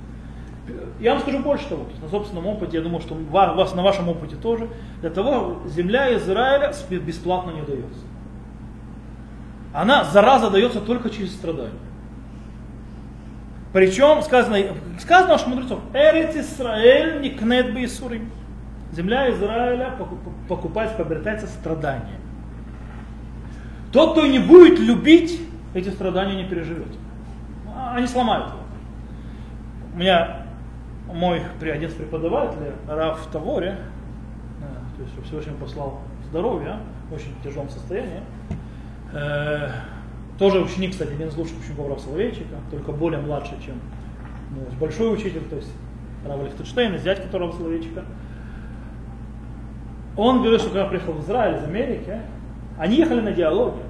Я вам скажу больше того, на собственном опыте, я думаю, что вас на вашем опыте тоже, для того земля Израиля бесплатно не дается. Она, зараза, дается только через страдания. Причем сказано, сказано нашим мудрецов, Эрец Исраэль не кнет бы. Земля Израиля покупается, приобретается страдания. Тот, кто не будет любить, эти страдания не переживет. Они сломают его. У меня мой один из преподавателей, Раф Таворе, э, то есть Всевышний послал здоровье, в очень тяжелом состоянии, э, тоже ученик, кстати, один из лучших учеников Рава Соловейчика, только более младший, чем ну, большой учитель, то есть Рава Лихтенштейн, зять которого Соловейчика. Он говорит, что когда приехал в Израиль из Америки, они ехали на диалоге.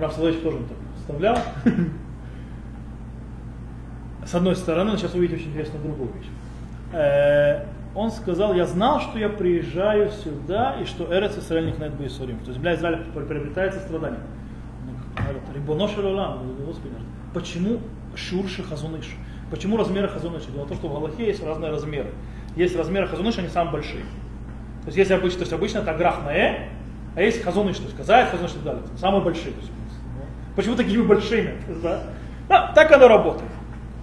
Рав Соловейчик тоже так вставлял. С одной стороны, сейчас увидите очень интересную другую вещь. Э, он сказал, я знал, что я приезжаю сюда, и что Эрец Исраэль не Бейсурим. То есть земля Израиля приобретается страданием. Рибоно Господи, почему Шурши Хазуныш? Почему размеры Хазуныша? Дело в том, что в Галахе есть разные размеры. Есть размеры Хазуныша, они самые большие. То есть если обычно, то есть обычно это Аграх на Э, а есть Хазуныш, то есть Казаев, Хазуныш и так далее. Самые большие. То есть, почему такими большими? Да? Да, так оно работает.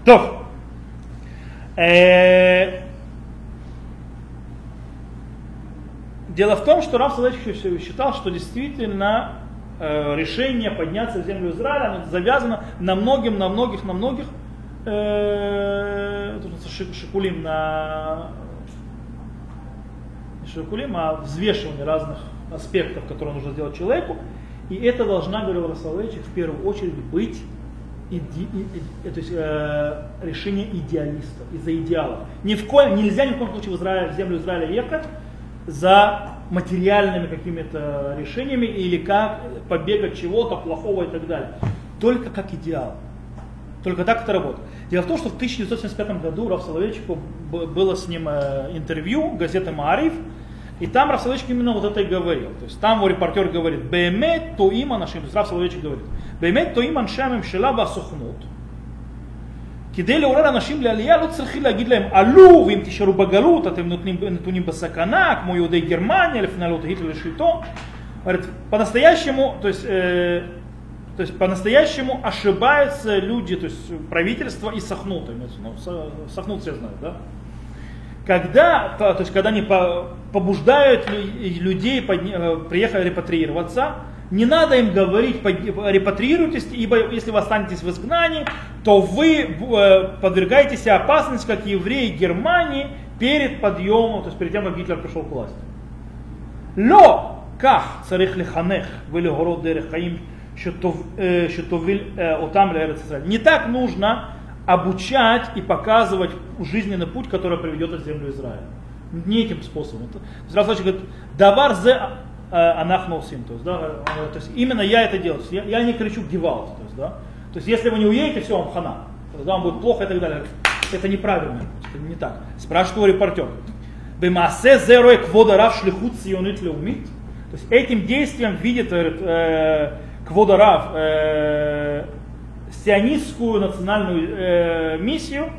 То. Э, Дело в том, что Рав считал, что действительно э, решение подняться в землю Израиля завязано на многим, на многих, на многих э, шикулим, на шикулим, а взвешивание разных аспектов, которые нужно сделать человеку. И это должна, говорил Расоловейчик, в первую очередь быть иде, и, то есть, э, решение идеалистов, из-за идеалов. Ни в коем, нельзя ни в коем случае в, Израиль, в землю Израиля ехать за материальными какими-то решениями или как побег от чего-то плохого и так далее. Только как идеал. Только так это работает. Дело в том, что в 1975 году Раф Соловейчику было с ним э, интервью газеты Маариф, и там Раф Соловейчик именно вот это и говорил. То есть там его репортер говорит, «Беемет то има нашим», то есть Раф Соловейчик говорит, «Беемет то има шамим шела והסוכנות, כדי לעורר אנשים לעלייה לא צריכים להגיד להם עלו ואם תישארו בגלות אתם נותנים, נתונים בסכנה כמו יהודי גרמניה לפני עלות היטלר לשלטון. Говорит, по-настоящему, то есть, э, то есть по-настоящему ошибаются люди, то есть правительство и сахнуты. Ну, сахнут все знают, да? Когда, то есть, когда они побуждают людей э, приехать репатриироваться, не надо им говорить, репатриируйтесь, ибо если вы останетесь в изгнании, то вы э, подвергаетесь опасности, как евреи Германии, перед подъемом, то есть перед тем, как Гитлер пришел к власти. Но, как царих лиханех, были город дерехаим, шутовиль отам Не так нужно обучать и показывать жизненный путь, который приведет в землю Израиля. Не этим способом. Сразу говорит, давар зе анахносим. То есть, да, э, то есть именно я это делаю. Я, я не кричу гевалт. То есть, да, то есть если вы не уедете, все, вам хана. Тогда вам будет плохо и так далее. Это неправильно. Это не так. Спрашивает его репортер. Бемасе зерой кводарав шлихут сионит леумит. То есть этим действием видит э, кводарав э, сионистскую национальную э, миссию,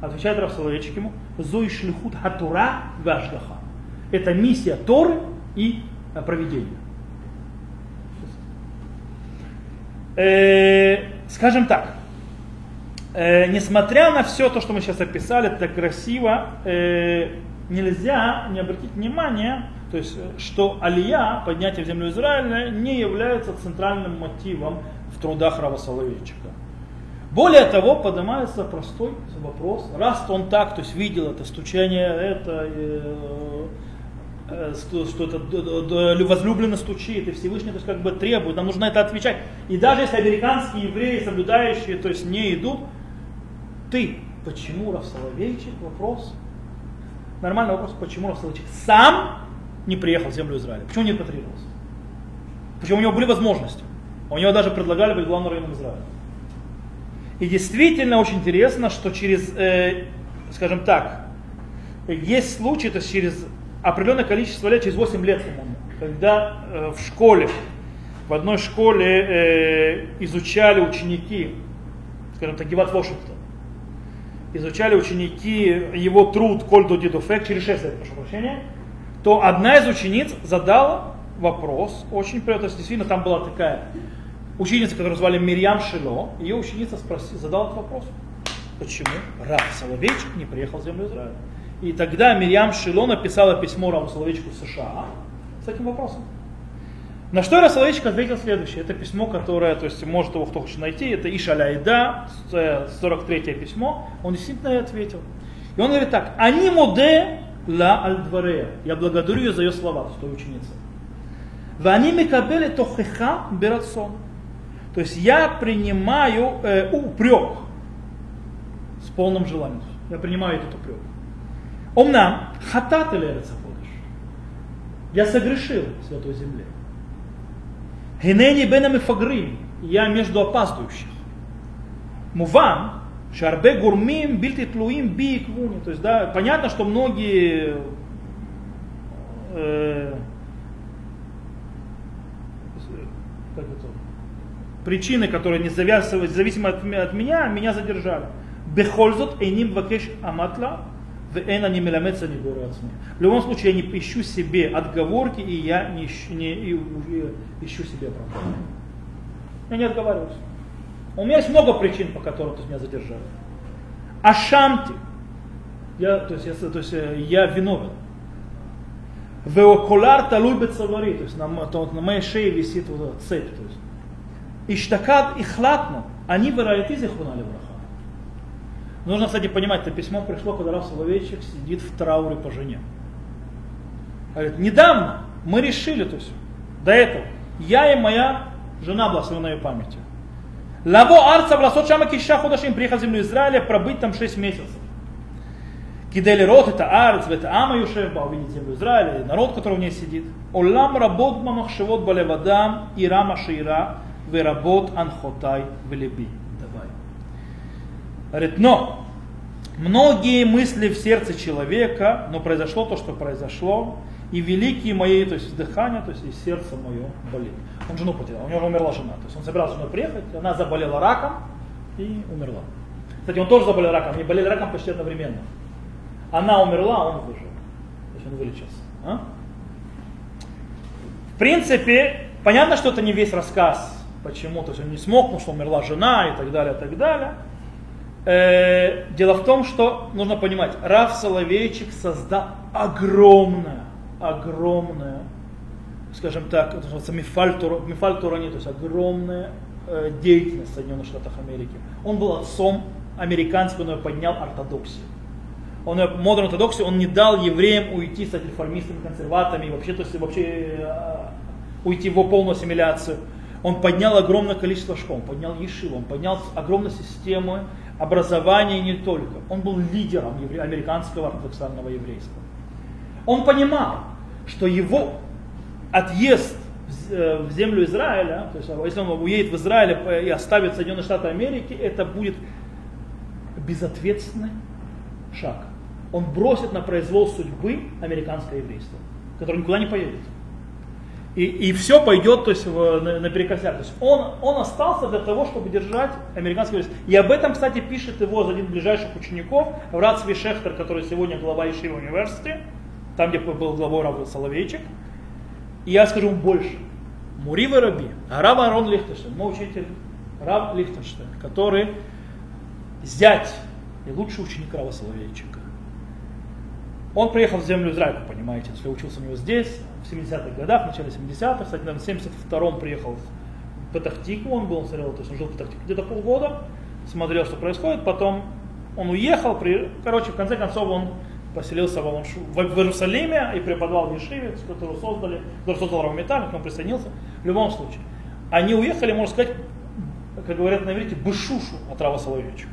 отвечает Раф Соловейчик ему, зой шлихут хатура важдаха. Это миссия Торы и Э, проведения. Э, скажем так, э, несмотря на все то, что мы сейчас описали, так красиво, э, нельзя не обратить внимание, то есть, что Алия, поднятие в землю Израиля, не является центральным мотивом в трудах Рава Соловейчика. Более того, поднимается простой вопрос, раз он так, то есть видел это стучание, это, э, Э, что, это возлюбленно стучит, и Всевышний то есть, как бы требует, нам нужно это отвечать. И даже если американские евреи, соблюдающие, то есть не идут, ты, почему Соловейчик, вопрос, нормальный вопрос, почему Соловейчик сам не приехал в землю Израиля, почему не репатрировался? Почему у него были возможности? У него даже предлагали быть главным районом Израиля. И действительно очень интересно, что через, э, скажем так, есть случаи, то есть через определенное количество лет, через 8 лет, по-моему, когда э, в школе, в одной школе э, изучали ученики, скажем так, Геват Вашингтон. изучали ученики его труд Кольду Дидуфек через 6 лет, прошу прощения, то одна из учениц задала вопрос, очень приятно, действительно там была такая ученица, которую звали Мирьям Шило, ее ученица спроси, задала этот вопрос. Почему Рав Соловейчик не приехал в землю Израиля? И тогда Мирьям Шило написала письмо Раву Соловейчику в США с этим вопросом. На что Рав Соловейчик ответил следующее. Это письмо, которое, то есть может его кто хочет найти, это Ишаляйда, 43 письмо. Он действительно ответил. И он говорит так, они моде ла альдварея. Я благодарю ее за ее слова, то есть той ученицы. Вани микабели тохеха берацон. То есть я принимаю э, упрек с полным желанием. Я принимаю этот упрек. Омнам, хатат или Я согрешил в Святой Земле. Генени бенами фагрим. Я между опаздывающих. Муван, шарбе гурмим бильти тлуим би квуни. То есть, да, понятно, что многие э, как это, причины, которые не зависимы от, от меня, меня задержали. Бехользот эйним вакеш аматла, в эна не меламеца не В любом случае я не ищу себе отговорки, и я не ищу, не, и, и, ищу себе оправдания. Я не отговариваюсь. У меня есть много причин, по которым то меня задержали. Ашамти. Я, то, есть, я, то есть я виновен. Веокулар талуй бецавари, то есть на, то, на моей шее висит вот цепь. То есть. Иштакад и хлатно, они вырайты зихуна браха. Нужно, кстати, понимать, это письмо пришло, когда Раф Соловейчик сидит в трауре по жене. Говорит, недавно мы решили, то есть до этого, я и моя жена благословенной памяти. Лаво арца в ласот шама киша худашим, приехал в землю Израиля, пробыть там 6 месяцев. Кидели рот, это арец, это ама юшева, увидеть землю Израиля, народ, который в ней сидит. Олам работ мамахшевот балевадам, и рама шира, веработ анхотай велеби. Говорит, но многие мысли в сердце человека, но произошло то, что произошло, и великие мои, то есть дыхание, то есть и сердце мое болит. Он жену потерял, у него умерла жена. То есть он собирался с женой приехать, она заболела раком и умерла. Кстати, он тоже заболел раком, они болели раком почти одновременно. Она умерла, а он выжил. То есть он вылечился. А? В принципе, понятно, что это не весь рассказ. Почему? То есть он не смог, потому что умерла жена и так далее, и так далее. Э, дело в том, что нужно понимать, Раф Соловейчик создал огромное, огромное, скажем так, это называется мифаль, мифаль Турани, то есть огромная э, деятельность в Соединенных Штатах Америки. Он был отцом американского, но поднял ортодоксию. Он модерн ортодоксию, он не дал евреям уйти, стать реформистами, консерваторами, вообще, то есть вообще э, уйти в полную ассимиляцию. Он поднял огромное количество школ, он поднял Ешиву, он поднял огромную систему образования не только. Он был лидером американского ортодоксального еврейства. Он понимал, что его отъезд в э, землю Израиля, то есть если он уедет в Израиль и оставит Соединенные Штаты Америки, это будет безответственный шаг. Он бросит на произвол судьбы американское еврейство, которое никуда не поедет. И, и все пойдет то есть, в, на, наперекосяк. То есть он, он остался для того, чтобы держать американский университет. И об этом, кстати, пишет его один из ближайших учеников, Врацви Шехтер, который сегодня глава Ишива университета, там, где был главой Рав Соловейчик. И я скажу вам больше. Мурива Раби, Рав Арон Лихтенштейн, мой учитель Рав Лихтенштейн, который зять и лучший ученик Рава Соловейчика. Он приехал в землю Израиля, понимаете, если учился у него здесь, в 70-х годах, в начале 70-х, кстати, в 72-м приехал в Патахтику, он был, он смотрел, то есть он жил в Патахтику где-то полгода, смотрел, что происходит, потом он уехал, при, короче, в конце концов он поселился в, в, в Иерусалиме и преподавал в Ешиве, которую создали, который создал Равметаль, к нему присоединился. В любом случае, они уехали, можно сказать, как говорят на иврите, бышушу от Рава Соловейчика.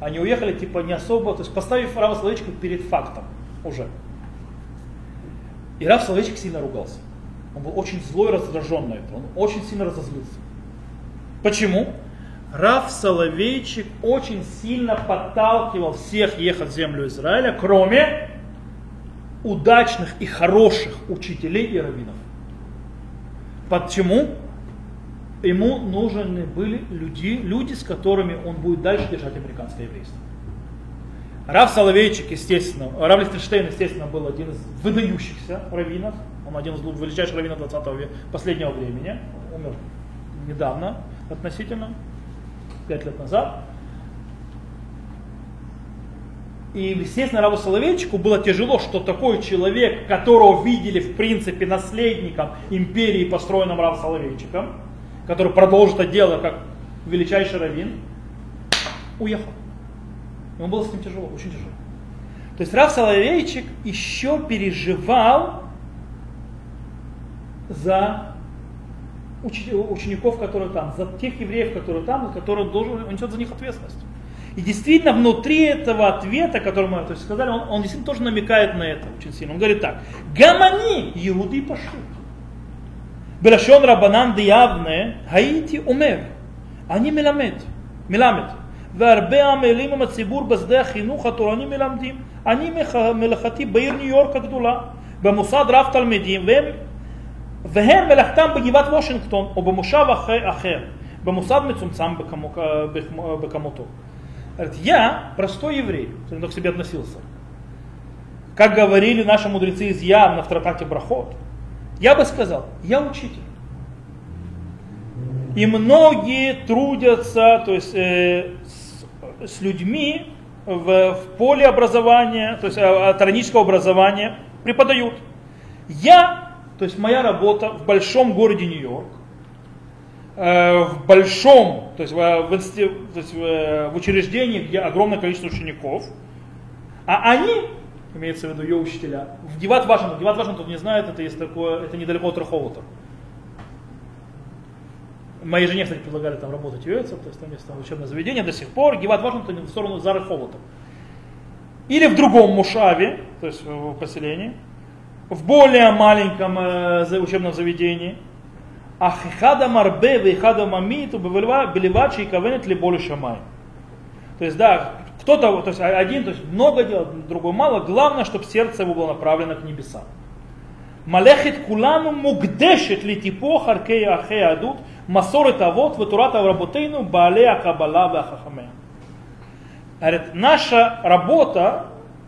Они уехали типа не особо, то есть поставив Рава Соловейчика перед фактом уже. И Раф Соловейчик сильно ругался. Он был очень злой, раздражен на это. Он очень сильно разозлился. Почему? Раф Соловейчик очень сильно подталкивал всех ехать в землю Израиля, кроме удачных и хороших учителей и раввинов. Почему? Ему нужны были люди, люди, с которыми он будет дальше держать американское еврейство. Рав Соловейчик, естественно, Рав Лихтенштейн, естественно, был один из выдающихся раввинов. Он один из величайших раввинов 20 века, последнего времени. Умер недавно относительно, пять лет назад. И, естественно, Раву Соловейчику было тяжело, что такой человек, которого видели, в принципе, наследником империи, построенным Рав Соловейчиком, который продолжит это дело как величайший раввин, уехал. Ему было с ним тяжело, очень тяжело. То есть Рав Соловейчик еще переживал за учеников, которые там, за тех евреев, которые там, которые должен, он несет за них ответственность. И действительно, внутри этого ответа, который мы то есть, сказали, он, он действительно тоже намекает на это очень сильно. Он говорит так, гамани, иуды пошли. Белашон рабанан диявне, гаити умер, они меламет, меламет. והרבה עמלים עם הציבור בשדה החינוך התורני מלמדים. אני מלאכתי בעיר ניו יורק הגדולה, במוסד רב תלמידים, והם, והם מלאכתם בגבעת וושינגטון או במושב אחר, אחר במוסד מצומצם בכמותו. Говорит, я простой еврей, кто к себе относился. Как говорили наши мудрецы из Явна в трактате Брахот, я бы сказал, я учитель. И многие трудятся то есть, э, с, людьми в, в поле образования, то есть атронического образования преподают. Я, то есть моя работа в большом городе Нью-Йорк, Э, в большом, то есть, в, в, то есть в, в учреждении, где огромное количество учеников, а они, имеется в виду ее учителя, в Гиват Вашингтон, Гиват Вашингтон не знает, это есть такое, это недалеко от Раховота. Моей жене, кстати, предлагали там работать Йоэце, то есть там есть там учебное заведение до сих пор, Гиват Вашингтон в сторону за Раховотом. Или в другом Мушаве, то есть в поселении, в более маленьком э, учебном заведении – Ах ихада марбе вейхада мамит белевачи и кавенет ли боли шамай. То есть, да, кто-то, то есть один, то есть много делает, другой мало. Главное, чтобы сердце его было направлено к небесам. Малехет кулану мугдешет ли типо харкея ахе адут масорет авот ветурата работейну баалея кабала вахахаме. Говорит, наша работа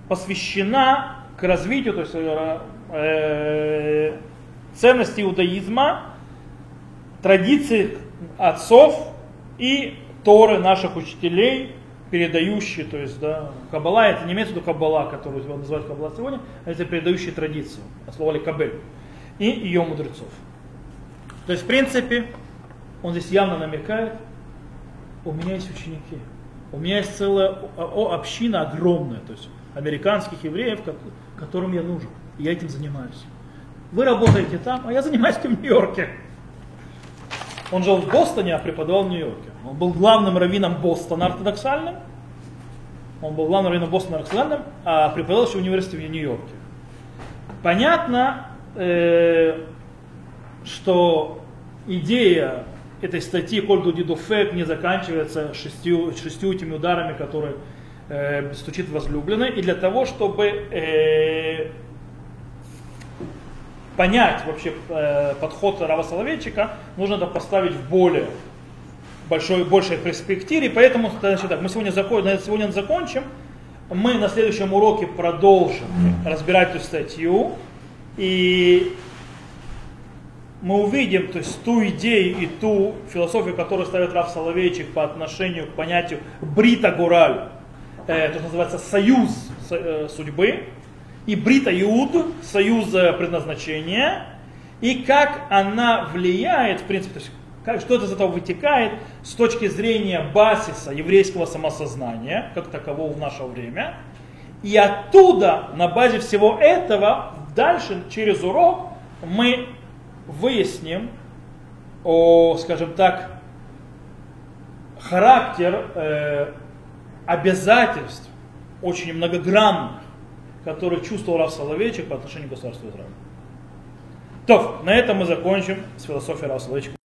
посвящена к развитию то есть, э, э, ценности иудаизма традиции отцов и Торы наших учителей, передающие, то есть, да, Кабала, это не имеется в виду Кабала, которую называют Кабала сегодня, а это передающие традицию, от слова Кабель, и ее мудрецов. То есть, в принципе, он здесь явно намекает, у меня есть ученики, у меня есть целая община огромная, то есть американских евреев, которым я нужен, и я этим занимаюсь. Вы работаете там, а я занимаюсь в Нью-Йорке. Он жил в Бостоне, а преподавал в Нью-Йорке. Он был главным раввином Бостона ортодоксальным. Он был главным раввином Бостона ортодоксальным, а преподавал еще в университете в Нью-Йорке. Понятно, э, что идея этой статьи Кольду Дидуфек не заканчивается шестью, шестью этими ударами, которые э, стучит возлюбленный. И для того, чтобы э, понять вообще э, подход Рава Соловейчика, нужно это поставить в более большой, большей перспективе. Поэтому значит, так, мы сегодня, закон, на сегодня закончим. Мы на следующем уроке продолжим разбирать эту статью. И мы увидим то есть, ту идею и ту философию, которую ставит Рав Соловейчик по отношению к понятию Брита Гураль. Э, это называется союз э, судьбы и Брита Иуд, союз предназначения, и как она влияет, в принципе, то есть как, что из этого вытекает с точки зрения базиса еврейского самосознания, как такового в наше время. И оттуда, на базе всего этого, дальше, через урок, мы выясним о, скажем так, характер э, обязательств, очень многогранных, который чувствовал Рав Соловейчик по отношению к государству Израиля. То, на этом мы закончим с философией Рав Соловейчика.